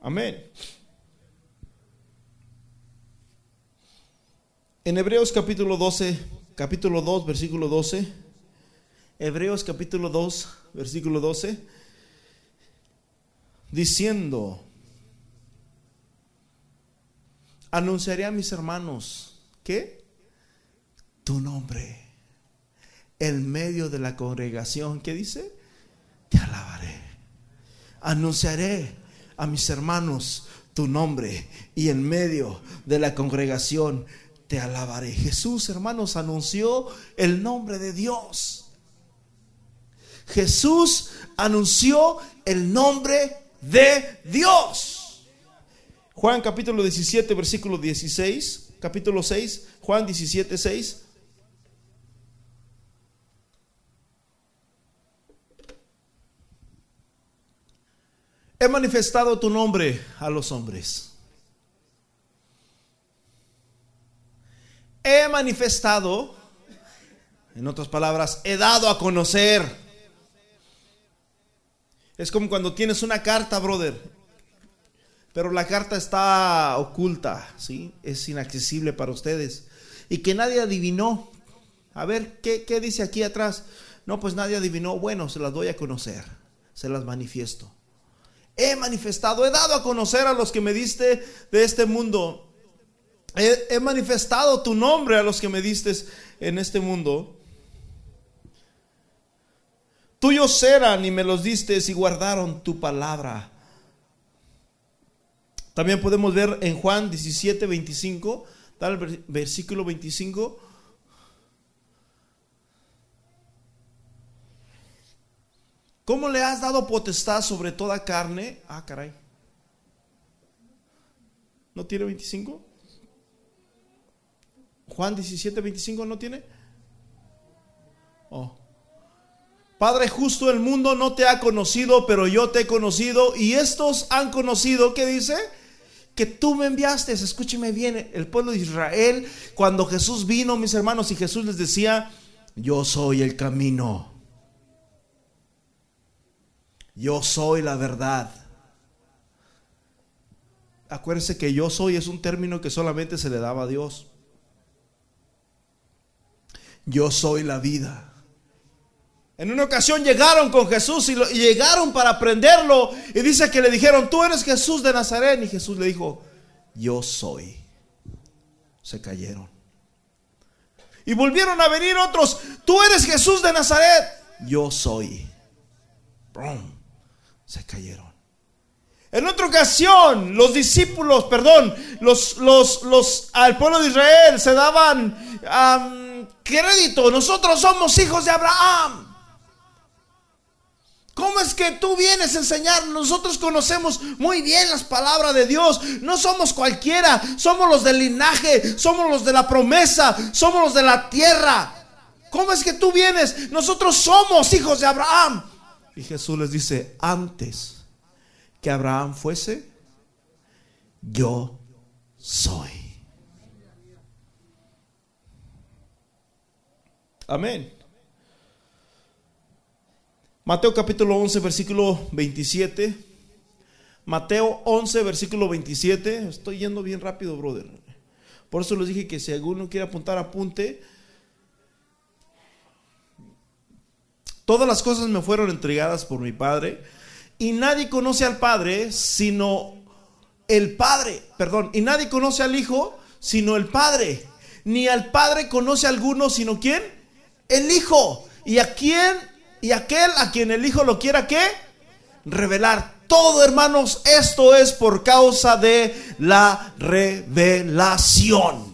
Amén. En Hebreos capítulo 12, capítulo 2, versículo 12. Hebreos capítulo 2, versículo 12 diciendo, anunciaré a mis hermanos que tu nombre en medio de la congregación, ¿qué dice? Te alabaré. Anunciaré a mis hermanos tu nombre y en medio de la congregación te alabaré. Jesús, hermanos, anunció el nombre de Dios. Jesús anunció el nombre de Dios. Juan capítulo 17, versículo 16, capítulo 6, Juan 17, 6. He manifestado tu nombre a los hombres. He manifestado, en otras palabras, he dado a conocer es como cuando tienes una carta, brother, pero la carta está oculta, ¿sí? Es inaccesible para ustedes. Y que nadie adivinó. A ver, ¿qué, ¿qué, dice aquí atrás? No, pues nadie adivinó. Bueno, se las doy a conocer. Se las manifiesto. He manifestado, he dado a conocer a los que me diste de este mundo. He, he manifestado tu nombre a los que me diste en este mundo. Tuyos eran y me los diste y guardaron tu palabra. También podemos ver en Juan 17, 25, tal versículo 25. ¿Cómo le has dado potestad sobre toda carne? Ah, caray. ¿No tiene 25? Juan 17, 25 no tiene. Oh. Padre justo, el mundo no te ha conocido, pero yo te he conocido y estos han conocido, ¿qué dice? Que tú me enviaste, escúcheme bien, el pueblo de Israel, cuando Jesús vino, mis hermanos, y Jesús les decía, yo soy el camino, yo soy la verdad. Acuérdense que yo soy es un término que solamente se le daba a Dios. Yo soy la vida. En una ocasión llegaron con Jesús y, llegaron para prenderlo. Y dice que le dijeron, tú eres Jesús de Nazaret. Y Jesús le dijo, yo soy. Se cayeron. Y volvieron a venir otros, tú eres Jesús de Nazaret. Yo soy. Se cayeron. En otra ocasión, los discípulos, perdón, los, los, los, al pueblo de Israel se daban crédito. Nosotros somos hijos de Abraham. ¿Cómo es que tú vienes a enseñar? Nosotros conocemos muy bien las palabras de Dios. No somos cualquiera. Somos los del linaje. Somos los de la promesa. Somos los de la tierra. ¿Cómo es que tú vienes? Nosotros somos hijos de Abraham. Y Jesús les dice, antes que Abraham fuese, yo soy. Amén. Mateo capítulo 11, versículo 27. Mateo 11, versículo 27. Estoy yendo bien rápido, brother. Por eso les dije que si alguno quiere apuntar, apunte. Todas las cosas me fueron entregadas por mi Padre y nadie conoce al Padre sino el Padre, perdón, y nadie conoce al Hijo sino el Padre, ni al Padre conoce a alguno sino quién? El Hijo. ¿Y a quién? Y aquel a quien el Hijo lo quiera qué? Revelar. Todo, hermanos, esto es por causa de la revelación.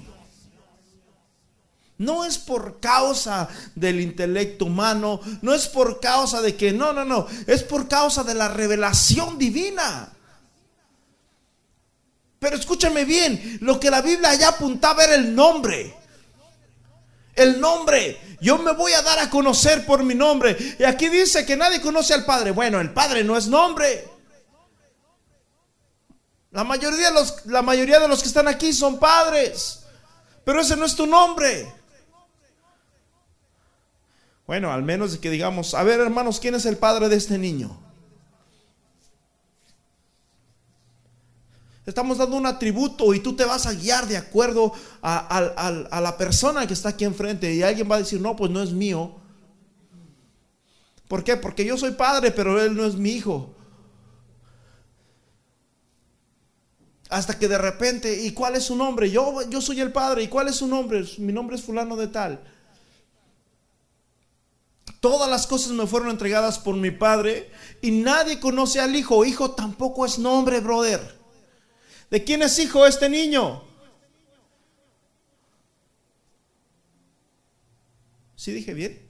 No es por causa del intelecto humano, no es por causa de que, no, no, no, es por causa de la revelación divina. Pero escúchame bien, lo que la Biblia ya apuntaba era el nombre. El nombre. Yo me voy a dar a conocer por mi nombre. Y aquí dice que nadie conoce al Padre. Bueno, el Padre no es nombre. La mayoría de los, la mayoría de los que están aquí son padres. Pero ese no es tu nombre. Bueno, al menos que digamos, a ver hermanos, ¿quién es el padre de este niño? Estamos dando un atributo y tú te vas a guiar de acuerdo a, la persona que está aquí enfrente y alguien va a decir, no, pues no es mío. ¿Por qué? Porque yo soy padre, pero él no es mi hijo. Hasta que de repente, ¿y cuál es su nombre? Yo, yo soy el padre, ¿y cuál es su nombre? Mi nombre es fulano de tal. Todas las cosas me fueron entregadas por mi Padre y nadie conoce al Hijo. Hijo tampoco es nombre, brother. ¿De quién es hijo este niño? ¿Sí dije bien?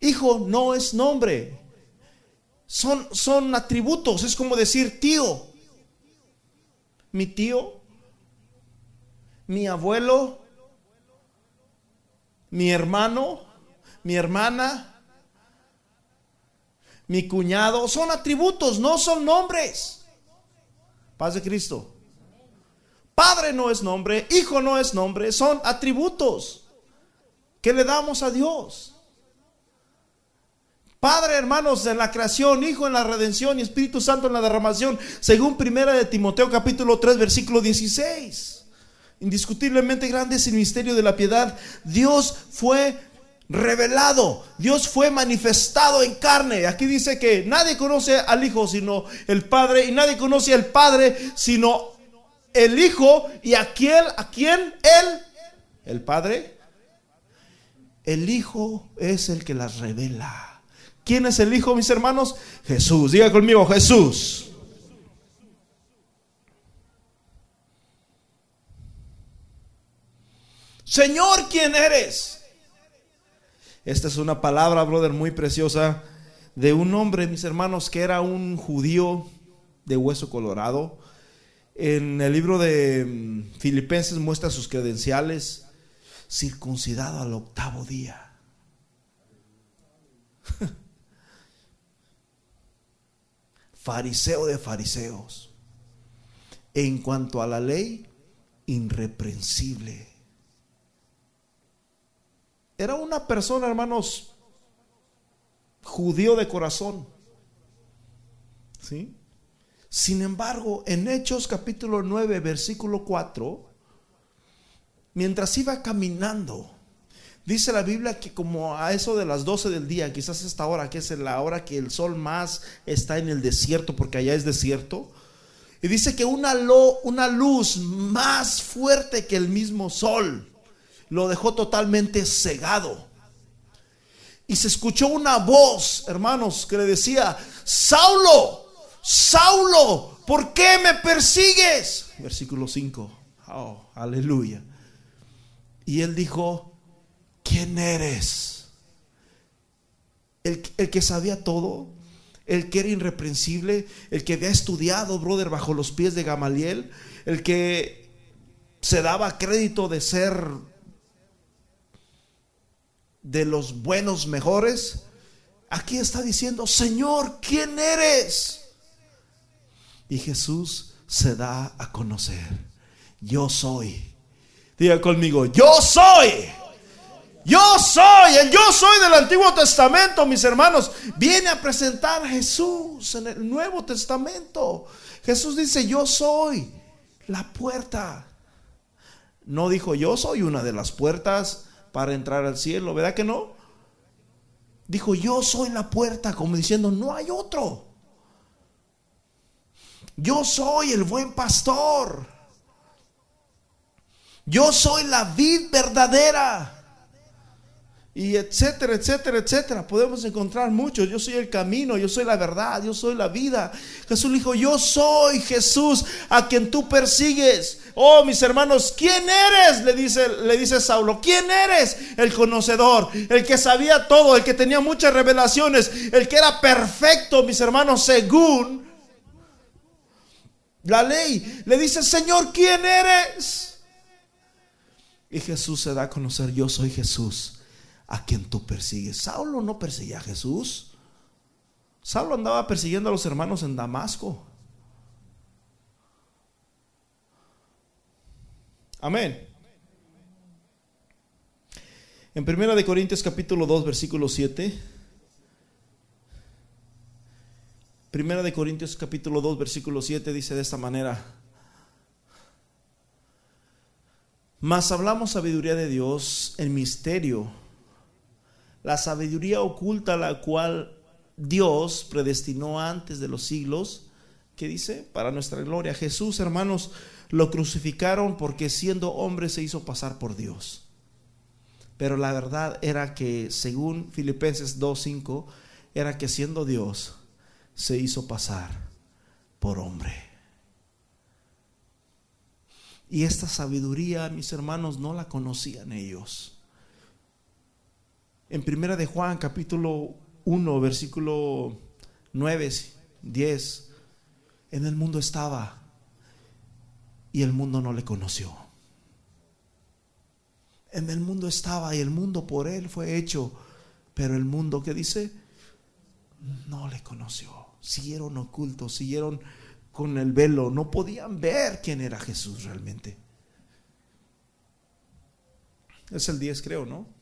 Hijo no es nombre. Son, son atributos. Es como decir tío. Mi tío. Mi abuelo mi hermano, mi hermana, mi cuñado, son atributos, no son nombres. Paz de Cristo. Padre no es nombre, hijo no es nombre, son atributos que le damos a Dios. Padre, hermanos, en la creación, Hijo en la redención y Espíritu Santo en la derramación, según primera de Timoteo capítulo 3 versículo 16. Indiscutiblemente grande es el misterio de la piedad. Dios fue revelado, Dios fue manifestado en carne. Aquí dice que nadie conoce al Hijo sino el Padre y nadie conoce al Padre sino el Hijo y a quién, a quién él, el Padre. El Hijo es el que las revela. ¿Quién es el Hijo, mis hermanos? Jesús. Diga conmigo, Jesús. Señor, ¿quién eres? Esta es una palabra, brother, muy preciosa de un hombre, mis hermanos, que era un judío de hueso colorado. En el libro de mm, Filipenses muestra sus credenciales, circuncidado al octavo día. Fariseo de fariseos. En cuanto a la ley, irreprensible era una persona, hermanos, judío de corazón. ¿Sí? Sin embargo, en Hechos capítulo 9, versículo 4, mientras iba caminando, dice la Biblia que como a eso de las 12 del día, quizás esta hora, que es la hora que el sol más está en el desierto, porque allá es desierto, Y dice que una, lo, una luz más fuerte que el mismo sol lo dejó totalmente cegado. Y se escuchó una voz, hermanos, que le decía, Saulo, Saulo, ¿por qué me persigues? Versículo 5. Oh, aleluya. Y él dijo, ¿quién eres? El, el que sabía todo, el que era irreprensible, el que había estudiado, brother, bajo los pies de Gamaliel, el que se daba crédito de ser de los buenos mejores. Aquí está diciendo, Señor, ¿quién eres? Y Jesús se da a conocer. Yo soy. Diga conmigo, yo soy. Yo soy, el yo soy del Antiguo Testamento, mis hermanos. Viene a presentar a Jesús en el Nuevo Testamento. Jesús dice, yo soy la puerta. No dijo, yo soy una de las puertas para entrar al cielo, ¿verdad que no? Dijo, yo soy la puerta, como diciendo, no hay otro. Yo soy el buen pastor. Yo soy la vid verdadera y etcétera, etcétera, etcétera. Podemos encontrar muchos. Yo soy el camino, yo soy la verdad, yo soy la vida. Jesús dijo, yo soy Jesús a quien tú persigues. Oh, mis hermanos, ¿quién eres? Le dice, le dice Saulo, ¿quién eres? El conocedor, el que sabía todo, el que tenía muchas revelaciones, el que era perfecto, mis hermanos, según la ley. Le dice, Señor, ¿quién eres? Y Jesús se da a conocer, yo soy Jesús a quien tú persigues. Saulo no perseguía a Jesús. Saulo andaba persiguiendo a los hermanos en Damasco. Amén. En Primera de Corintios capítulo 2 versículo 7. Primera de Corintios capítulo 2 versículo 7 dice de esta manera: Mas hablamos sabiduría de Dios en misterio la sabiduría oculta la cual Dios predestinó antes de los siglos, que dice, para nuestra gloria. Jesús, hermanos, lo crucificaron porque siendo hombre se hizo pasar por Dios. Pero la verdad era que, según Filipenses 2.5, era que siendo Dios se hizo pasar por hombre. Y esta sabiduría, mis hermanos, no la conocían ellos en Primera de Juan, capítulo 1, versículo 9, 10, en el mundo estaba y el mundo no le conoció. En el mundo estaba y el mundo por él fue hecho, pero el mundo que dice no le conoció. Siguieron ocultos, siguieron con el velo, no podían ver quién era Jesús realmente. Es el 10 creo, ¿no?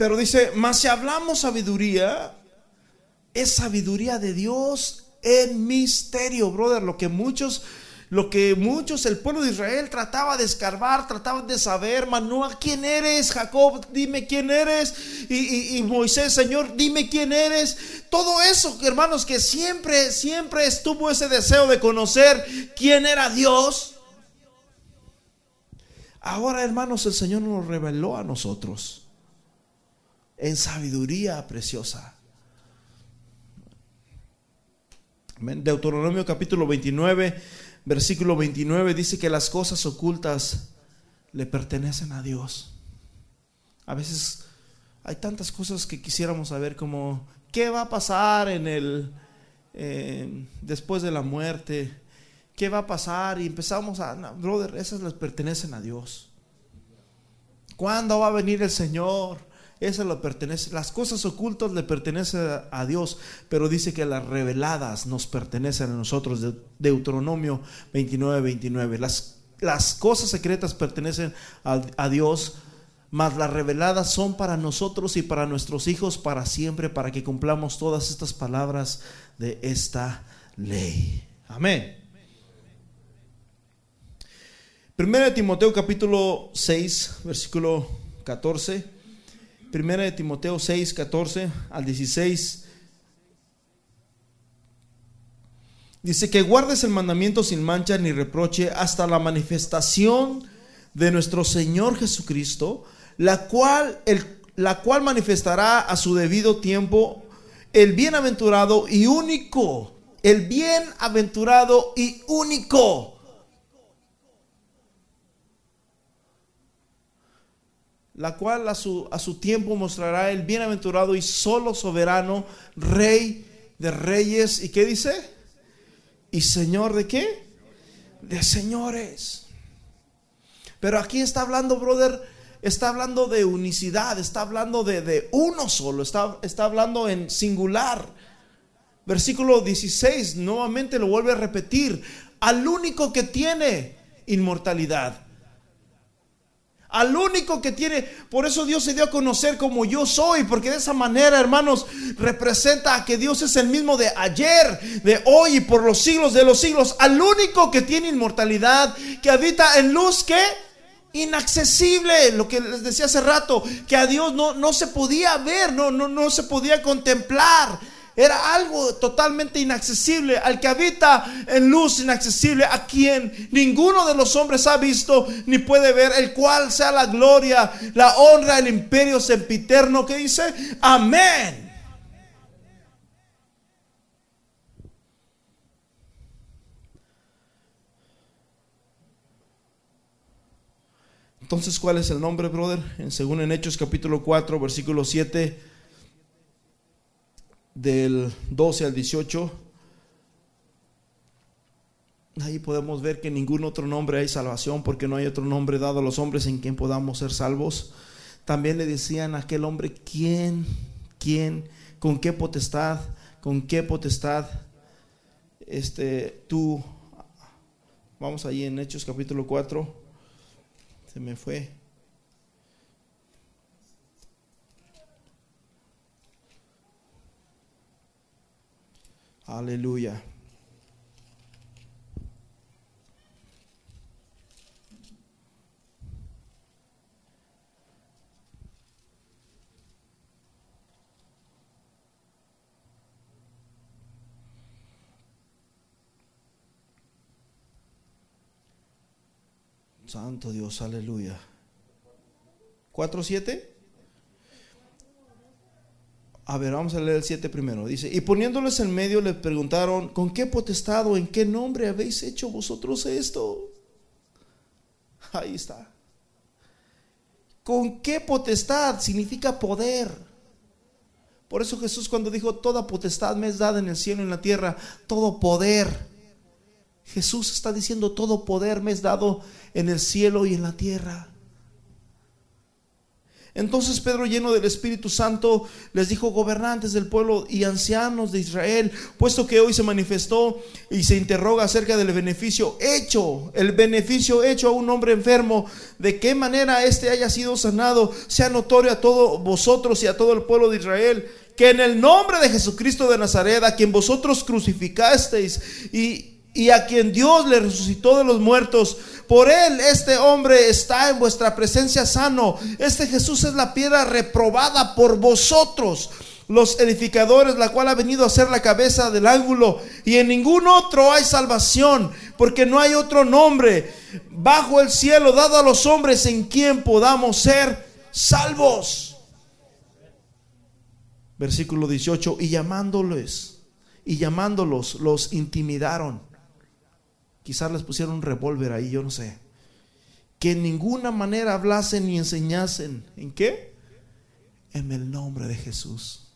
Pero dice, más si hablamos sabiduría, es sabiduría de Dios en misterio, brother. Lo que muchos, lo que muchos, el pueblo de Israel trataba de escarbar, trataba de saber, Manuel, ¿quién eres? Jacob, dime quién eres. Y, y Moisés, Señor, dime quién eres. Todo eso, hermanos, que siempre, siempre estuvo ese deseo de conocer quién era Dios. Ahora, hermanos, el Señor nos reveló a nosotros en sabiduría preciosa. Deuteronomio capítulo 29, versículo 29 dice que las cosas ocultas le pertenecen a Dios. A veces hay tantas cosas que quisiéramos saber como qué va a pasar en el eh, después de la muerte, qué va a pasar y empezamos a, brother, esas les pertenecen a Dios. ¿Cuándo va a venir el Señor? Eso lo pertenece. Las cosas ocultas le pertenecen a Dios, pero dice que las reveladas nos pertenecen a nosotros. Deuteronomio 29, 29. Las, las cosas secretas pertenecen a, a Dios, mas las reveladas son para nosotros y para nuestros hijos para siempre, para que cumplamos todas estas palabras de esta ley. Amén. Primero de Timoteo capítulo 6, versículo 14. Primera de Timoteo 6, 14 al 16. Dice que guardes el mandamiento sin mancha ni reproche hasta la manifestación de nuestro Señor Jesucristo, la cual, el, la cual manifestará a su debido tiempo el bienaventurado y único, el bienaventurado y único. La cual a su, a su tiempo mostrará el bienaventurado y solo soberano, rey de reyes. ¿Y qué dice? ¿Y Señor de qué? De señores. Pero aquí está hablando, brother, está hablando de unicidad, está hablando de, uno solo, está, está hablando en singular. Versículo 16, nuevamente lo vuelve a repetir, al único que tiene inmortalidad al único que tiene. Por eso Dios se dio a conocer como yo soy, porque de esa manera, hermanos, representa que Dios es el mismo de ayer, de hoy y por los siglos de los siglos. Al único que tiene inmortalidad, que habita en luz que inaccesible, lo que les decía hace rato, que a Dios no, no se podía ver, no, no, no se podía contemplar era algo totalmente inaccesible, al que habita en luz inaccesible, a quien ninguno de los hombres ha visto ni puede ver, el cual sea la gloria, la honra, el imperio sempiterno que dice, amén. Entonces, ¿cuál es el nombre, brother? En, según en Hechos capítulo 4, versículo 7 del 12 al 18, ahí podemos ver que ningún otro nombre hay salvación porque no hay otro nombre dado a los hombres en quien podamos ser salvos. También le decían a aquel hombre, ¿quién? ¿Quién? ¿Con qué potestad? ¿Con qué potestad? Este, tú, vamos allí en Hechos capítulo 4, se me fue. Aleluya. Santo Dios, aleluya. ¿Cuatro, siete? A ver, vamos a leer el 7 primero. Dice, y poniéndoles en medio le preguntaron, ¿con qué potestad o en qué nombre habéis hecho vosotros esto? Ahí está. ¿Con qué potestad? Significa poder. Por eso Jesús cuando dijo, toda potestad me es dada en el cielo y en la tierra, todo poder. Jesús está diciendo, todo poder me es dado en el cielo y en la tierra. Entonces Pedro, lleno del Espíritu Santo, les dijo, gobernantes del pueblo y ancianos de Israel, puesto que hoy se manifestó y se interroga acerca del beneficio hecho, el beneficio hecho a un hombre enfermo, de qué manera éste haya sido sanado, sea notorio a todos vosotros y a todo el pueblo de Israel, que en el nombre de Jesucristo de Nazaret, a quien vosotros crucificasteis y, y a quien Dios le resucitó de los muertos, por él este hombre está en vuestra presencia sano. Este Jesús es la piedra reprobada por vosotros, los edificadores, la cual ha venido a ser la cabeza del ángulo. Y en ningún otro hay salvación, porque no hay otro nombre bajo el cielo dado a los hombres en quien podamos ser salvos. Versículo 18, y llamándoles, y llamándolos, los intimidaron Quizás les pusieron un revólver ahí, yo no sé. Que en ninguna manera hablasen ni enseñasen. ¿En qué? En el nombre de Jesús.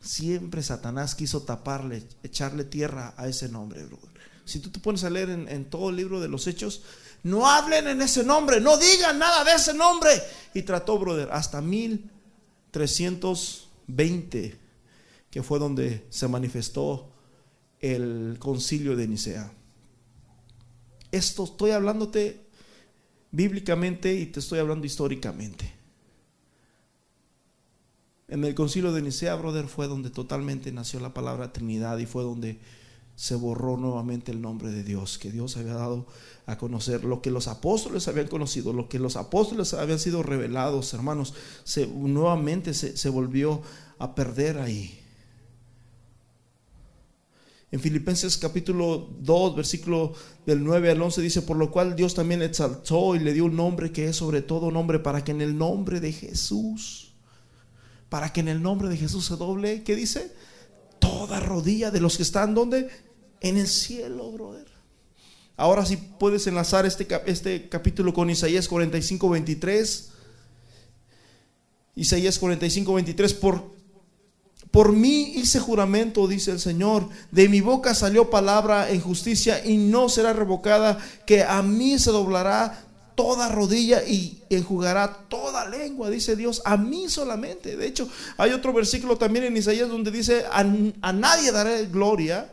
Siempre Satanás quiso taparle, echarle tierra a ese nombre, Si tú te pones a leer en, en todo el libro de los hechos, no hablen en ese nombre, no digan nada de ese nombre. Y trató, brother, hasta 1320, que fue donde se manifestó el concilio de Nicea. Esto estoy hablándote bíblicamente y te estoy hablando históricamente. En el concilio de Nicea, brother, fue donde totalmente nació la palabra Trinidad y fue donde se borró nuevamente el nombre de Dios, que Dios había dado a conocer, lo que los apóstoles habían conocido, lo que los apóstoles habían sido revelados, hermanos, se, nuevamente se, se volvió a perder ahí. En Filipenses capítulo 2, versículo del 9 al 11 dice, por lo cual Dios también exaltó y le dio un nombre que es sobre todo nombre, para que en el nombre de Jesús, para que en el nombre de Jesús se doble, ¿qué dice? Toda rodilla de los que están donde? En el cielo, brother. Ahora si puedes enlazar este, este capítulo con Isaías 45, 23. Isaías 45, 23, por por mí hice juramento, dice el Señor. De mi boca salió palabra en justicia y no será revocada, que a mí se doblará toda rodilla y enjugará toda lengua, dice Dios, a mí solamente. De hecho, hay otro versículo también en Isaías donde dice, a, nadie daré gloria.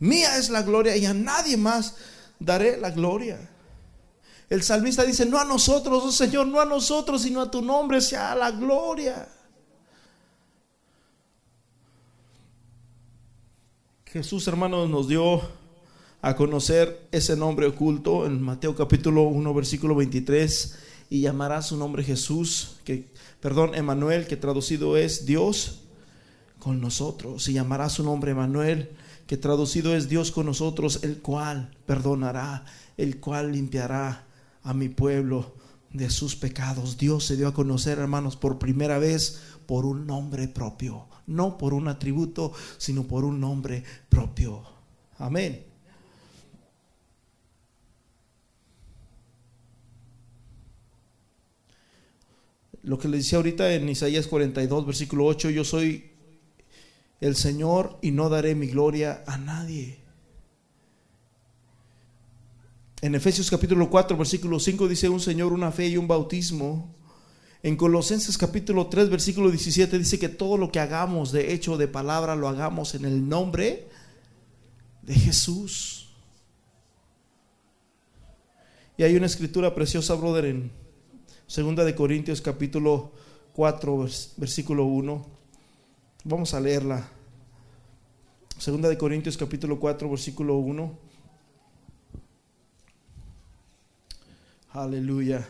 Mía es la gloria y a nadie más daré la gloria. El salmista dice, no a nosotros, oh Señor, no a nosotros, sino a tu nombre sea la gloria. Jesús, hermanos, nos dio a conocer ese nombre oculto en Mateo capítulo 1, versículo 23, y llamará su nombre Jesús, que, perdón, Emanuel, que traducido es Dios con nosotros, y llamará su nombre Emanuel, que traducido es Dios con nosotros, el cual perdonará, el cual limpiará a mi pueblo de sus pecados. Dios se dio a conocer, hermanos, por primera vez por un nombre propio no por un atributo, sino por un nombre propio. Amén. Lo que le decía ahorita en Isaías 42, versículo 8, yo soy el Señor y no daré mi gloria a nadie. En Efesios capítulo 4, versículo 5 dice un Señor, una fe y un bautismo. En Colosenses capítulo 3, versículo 17 dice que todo lo que hagamos de hecho de palabra lo hagamos en el nombre de Jesús. Y hay una escritura preciosa, brother, en Segunda de Corintios capítulo 4, versículo 1. Vamos a leerla. Segunda de Corintios capítulo 4, versículo 1. Aleluya.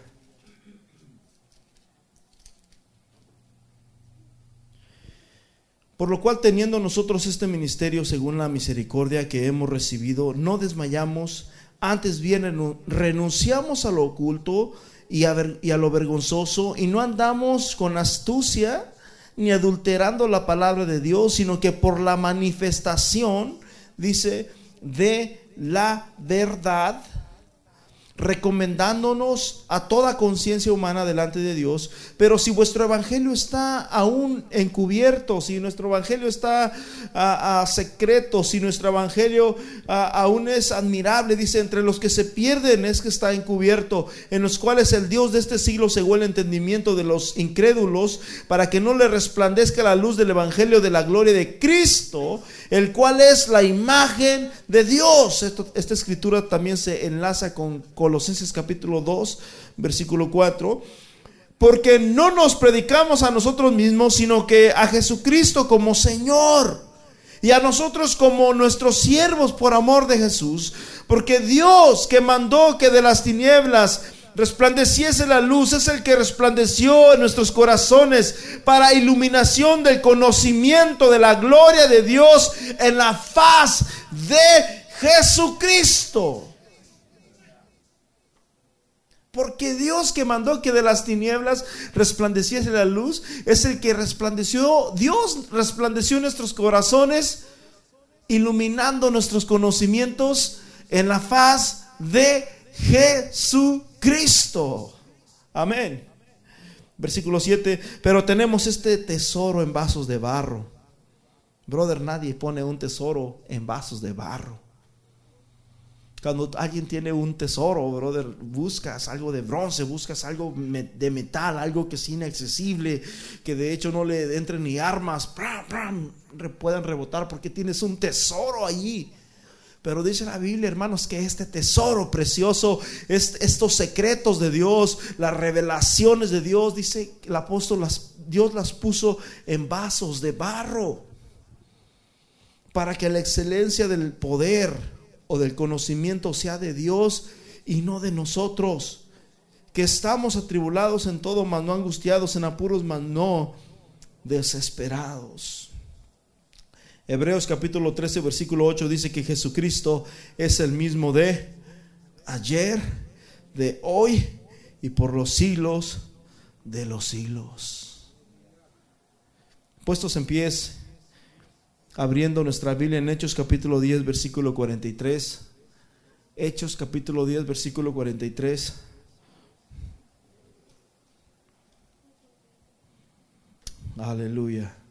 Por lo cual, teniendo nosotros este ministerio según la misericordia que hemos recibido, no desmayamos, antes bien renunciamos a lo oculto y a, y a lo vergonzoso, y no andamos con astucia ni adulterando la palabra de Dios, sino que por la manifestación, dice, de la verdad, recomendándonos a toda conciencia humana delante de Dios. Pero si vuestro evangelio está aún encubierto, si nuestro evangelio está a, secreto, si nuestro evangelio aún es admirable, dice, entre los que se pierden es que está encubierto, en los cuales el Dios de este siglo cegó el entendimiento de los incrédulos, para que no le resplandezca la luz del evangelio de la gloria de Cristo, el cual es la imagen de Dios. esta escritura también se enlaza con Colosenses capítulo 2, versículo 4. Porque no nos predicamos a nosotros mismos, sino que a Jesucristo como Señor y a nosotros como nuestros siervos por amor de Jesús. Porque Dios que mandó que de las tinieblas resplandeciese la luz, es el que resplandeció en nuestros corazones para iluminación del conocimiento de la gloria de Dios en la faz de Jesucristo. Porque Dios que mandó que de las tinieblas resplandeciese la luz, es el que resplandeció, Dios resplandeció nuestros corazones, iluminando nuestros conocimientos en la faz de Jesucristo. Amén. Versículo 7, pero tenemos este tesoro en vasos de barro. Brother, nadie pone un tesoro en vasos de barro. Cuando alguien tiene un tesoro, brother, buscas algo de bronce, buscas algo de metal, algo que es inaccesible, que de hecho no le entren ni armas, puedan rebotar porque tienes un tesoro allí. Pero dice la Biblia, hermanos, que este tesoro precioso, estos secretos de Dios, las revelaciones de Dios, dice el apóstol, Dios las puso en vasos de barro para que la excelencia del poder o del conocimiento sea de Dios y no de nosotros. Que estamos atribulados en todo, mas no angustiados, en apuros, mas no desesperados. Hebreos capítulo 13, versículo 8 dice que Jesucristo es el mismo de ayer, de hoy y por los siglos de los siglos. Puestos en pies, abriendo nuestra Biblia en Hechos capítulo 10, versículo 43. Hechos capítulo 10, versículo 43. Aleluya.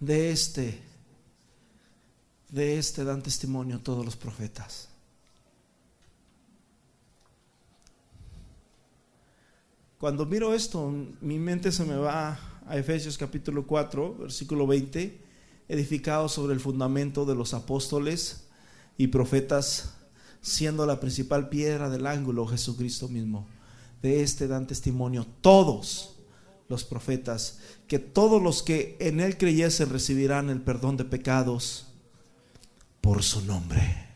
De este, de este dan testimonio todos los profetas. Cuando miro esto, mi mente se me va a Efesios capítulo 4, versículo 20, edificado sobre el fundamento de los apóstoles y profetas, siendo la principal piedra del ángulo Jesucristo mismo. De este dan testimonio todos los profetas, que todos los que en él creyesen recibirán el perdón de pecados por su nombre.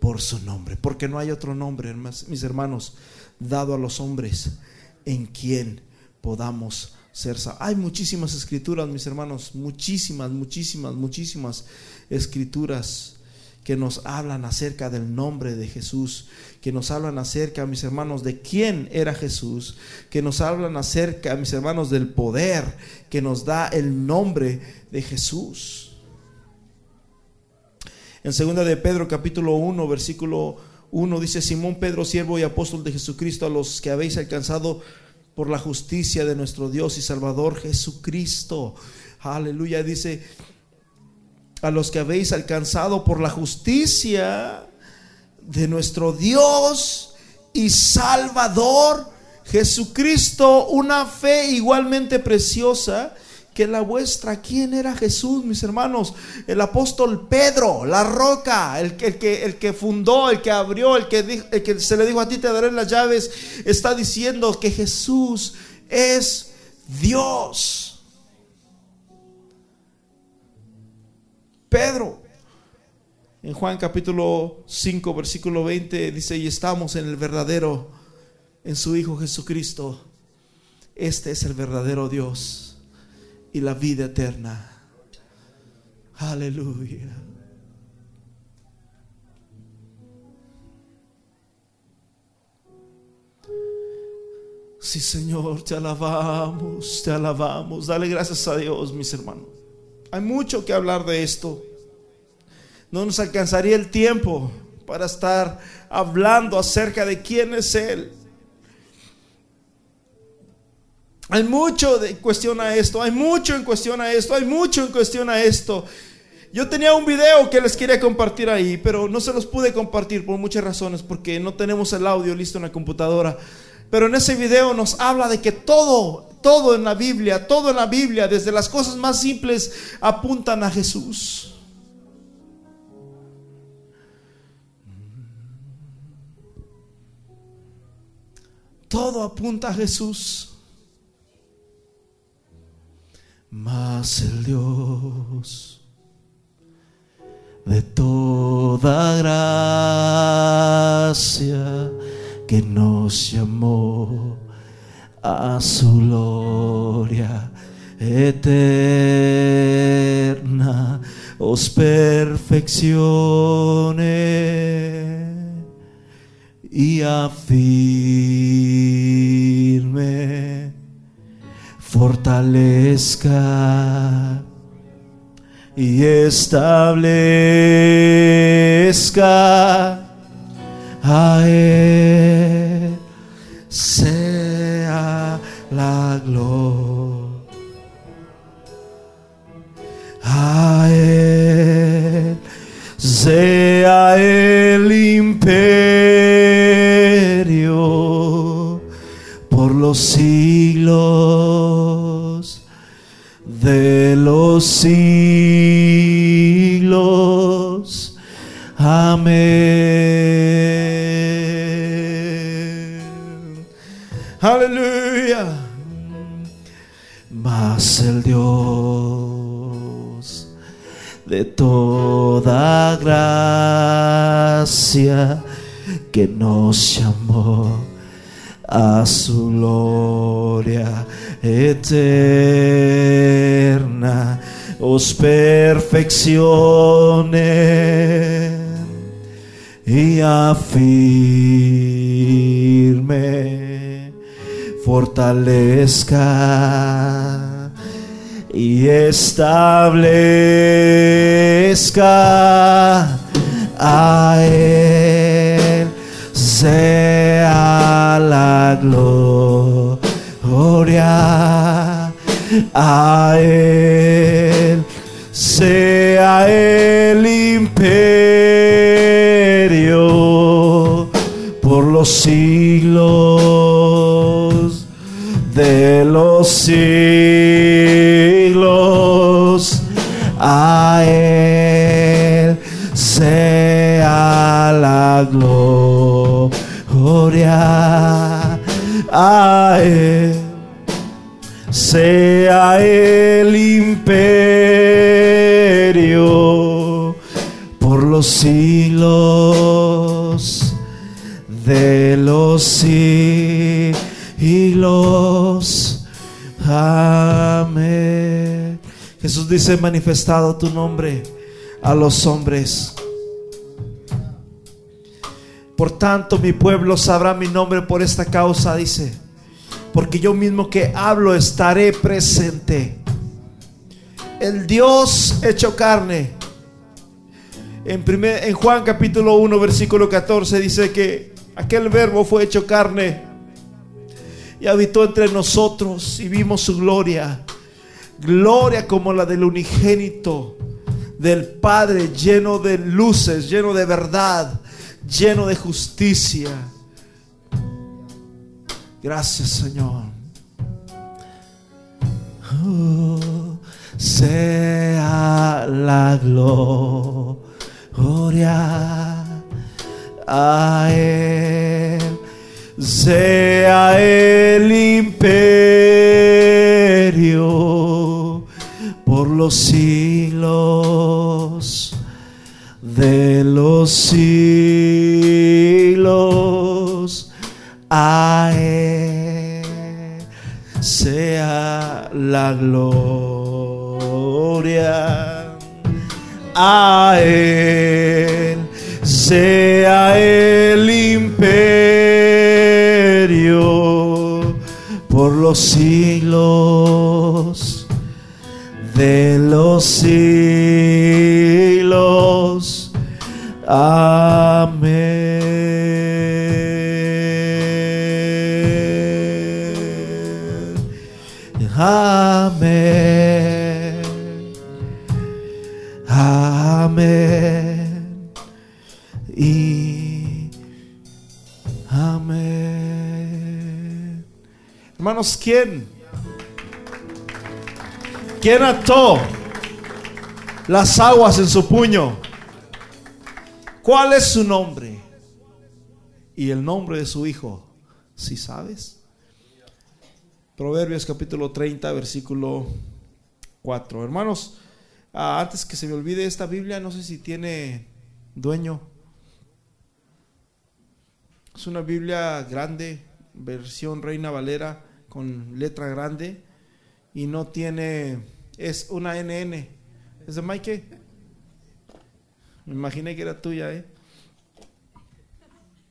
Por su nombre, porque no hay otro nombre, mis hermanos, dado a los hombres en quien podamos ser Hay muchísimas escrituras, mis hermanos, muchísimas, muchísimas, muchísimas escrituras que nos hablan acerca del nombre de Jesús, que nos hablan acerca, mis hermanos, de quién era Jesús, que nos hablan acerca, mis hermanos, del poder que nos da el nombre de Jesús. En segunda de Pedro capítulo 1, versículo uno dice, Simón Pedro, siervo y apóstol de Jesucristo, a los que habéis alcanzado por la justicia de nuestro Dios y Salvador Jesucristo. Aleluya, dice, a los que habéis alcanzado por la justicia de nuestro Dios y Salvador Jesucristo, una fe igualmente preciosa que la vuestra. ¿Quién era Jesús, mis hermanos? El apóstol Pedro, la roca, el, que, el que fundó, el que abrió, el que, el que se le dijo a ti te daré las llaves, está diciendo que Jesús es Dios. Pedro, en Juan capítulo 5, versículo 20, dice, y estamos en el verdadero, en su Hijo Jesucristo. Este es el verdadero Dios y la vida eterna. Aleluya. Sí, Señor, te alabamos, te alabamos. Dale gracias a Dios, mis hermanos. Hay mucho que hablar de esto. No nos alcanzaría el tiempo para estar hablando acerca de quién es Él. Hay mucho en cuestión a esto, hay mucho en cuestión a esto, hay mucho en cuestión a esto. Yo tenía un video que les quería compartir ahí, pero no se los pude compartir por muchas razones, porque no tenemos el audio listo en la computadora. Pero en ese video nos habla de que todo, todo en la Biblia, todo en la Biblia, desde las cosas más simples, apuntan a Jesús. Todo apunta a Jesús. Mas el Dios de toda gracia que nos llamó a su gloria eterna, os perfeccione y afirme. Fortalezca y establezca a Él la gloria. A Él sea el imperio por los siglos de los siglos. Aleluya. mas el Dios de toda gracia que nos llamó a su gloria eterna os perfeccione y afirme, fortalezca y establezca a Él. Sea la gloria a Él. Sea el imperio por los siglos los siglos a él sea la gloria a él sea el imperio por los siglos de los siglos. Jesús dice, manifestado tu nombre a los hombres. Por tanto, mi pueblo sabrá mi nombre por esta causa, dice. Porque yo mismo que hablo estaré presente. El Dios hecho carne. En, primer, en Juan capítulo 1, versículo 14 dice que aquel verbo fue hecho carne y habitó entre nosotros y vimos su gloria. Gloria como la del unigénito del Padre, lleno de luces, lleno de verdad, lleno de justicia. Gracias Señor. Oh, sea la gloria a Él, sea el imperio por los siglos de los siglos. A Él sea la gloria. A Él sea el los siglos de los siglos. ¿Quién? ¿Quién ató las aguas en su puño? ¿Cuál es su nombre? Y el nombre de su hijo, si sabes. Proverbios capítulo 30, versículo 4. Hermanos, ah, antes que se me olvide esta Biblia, no sé si tiene dueño. Es una Biblia grande, versión Reina Valera, con letra grande, y no tiene, es una NN. ¿Es de Mike? Me imaginé que era tuya, ¿eh?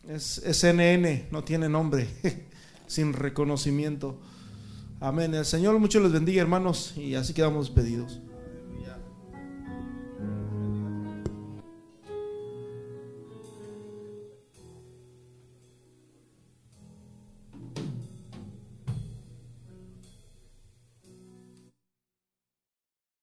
Es, es NN, no tiene nombre, sin reconocimiento. Amén. El Señor mucho les bendiga, hermanos, y así quedamos pedidos.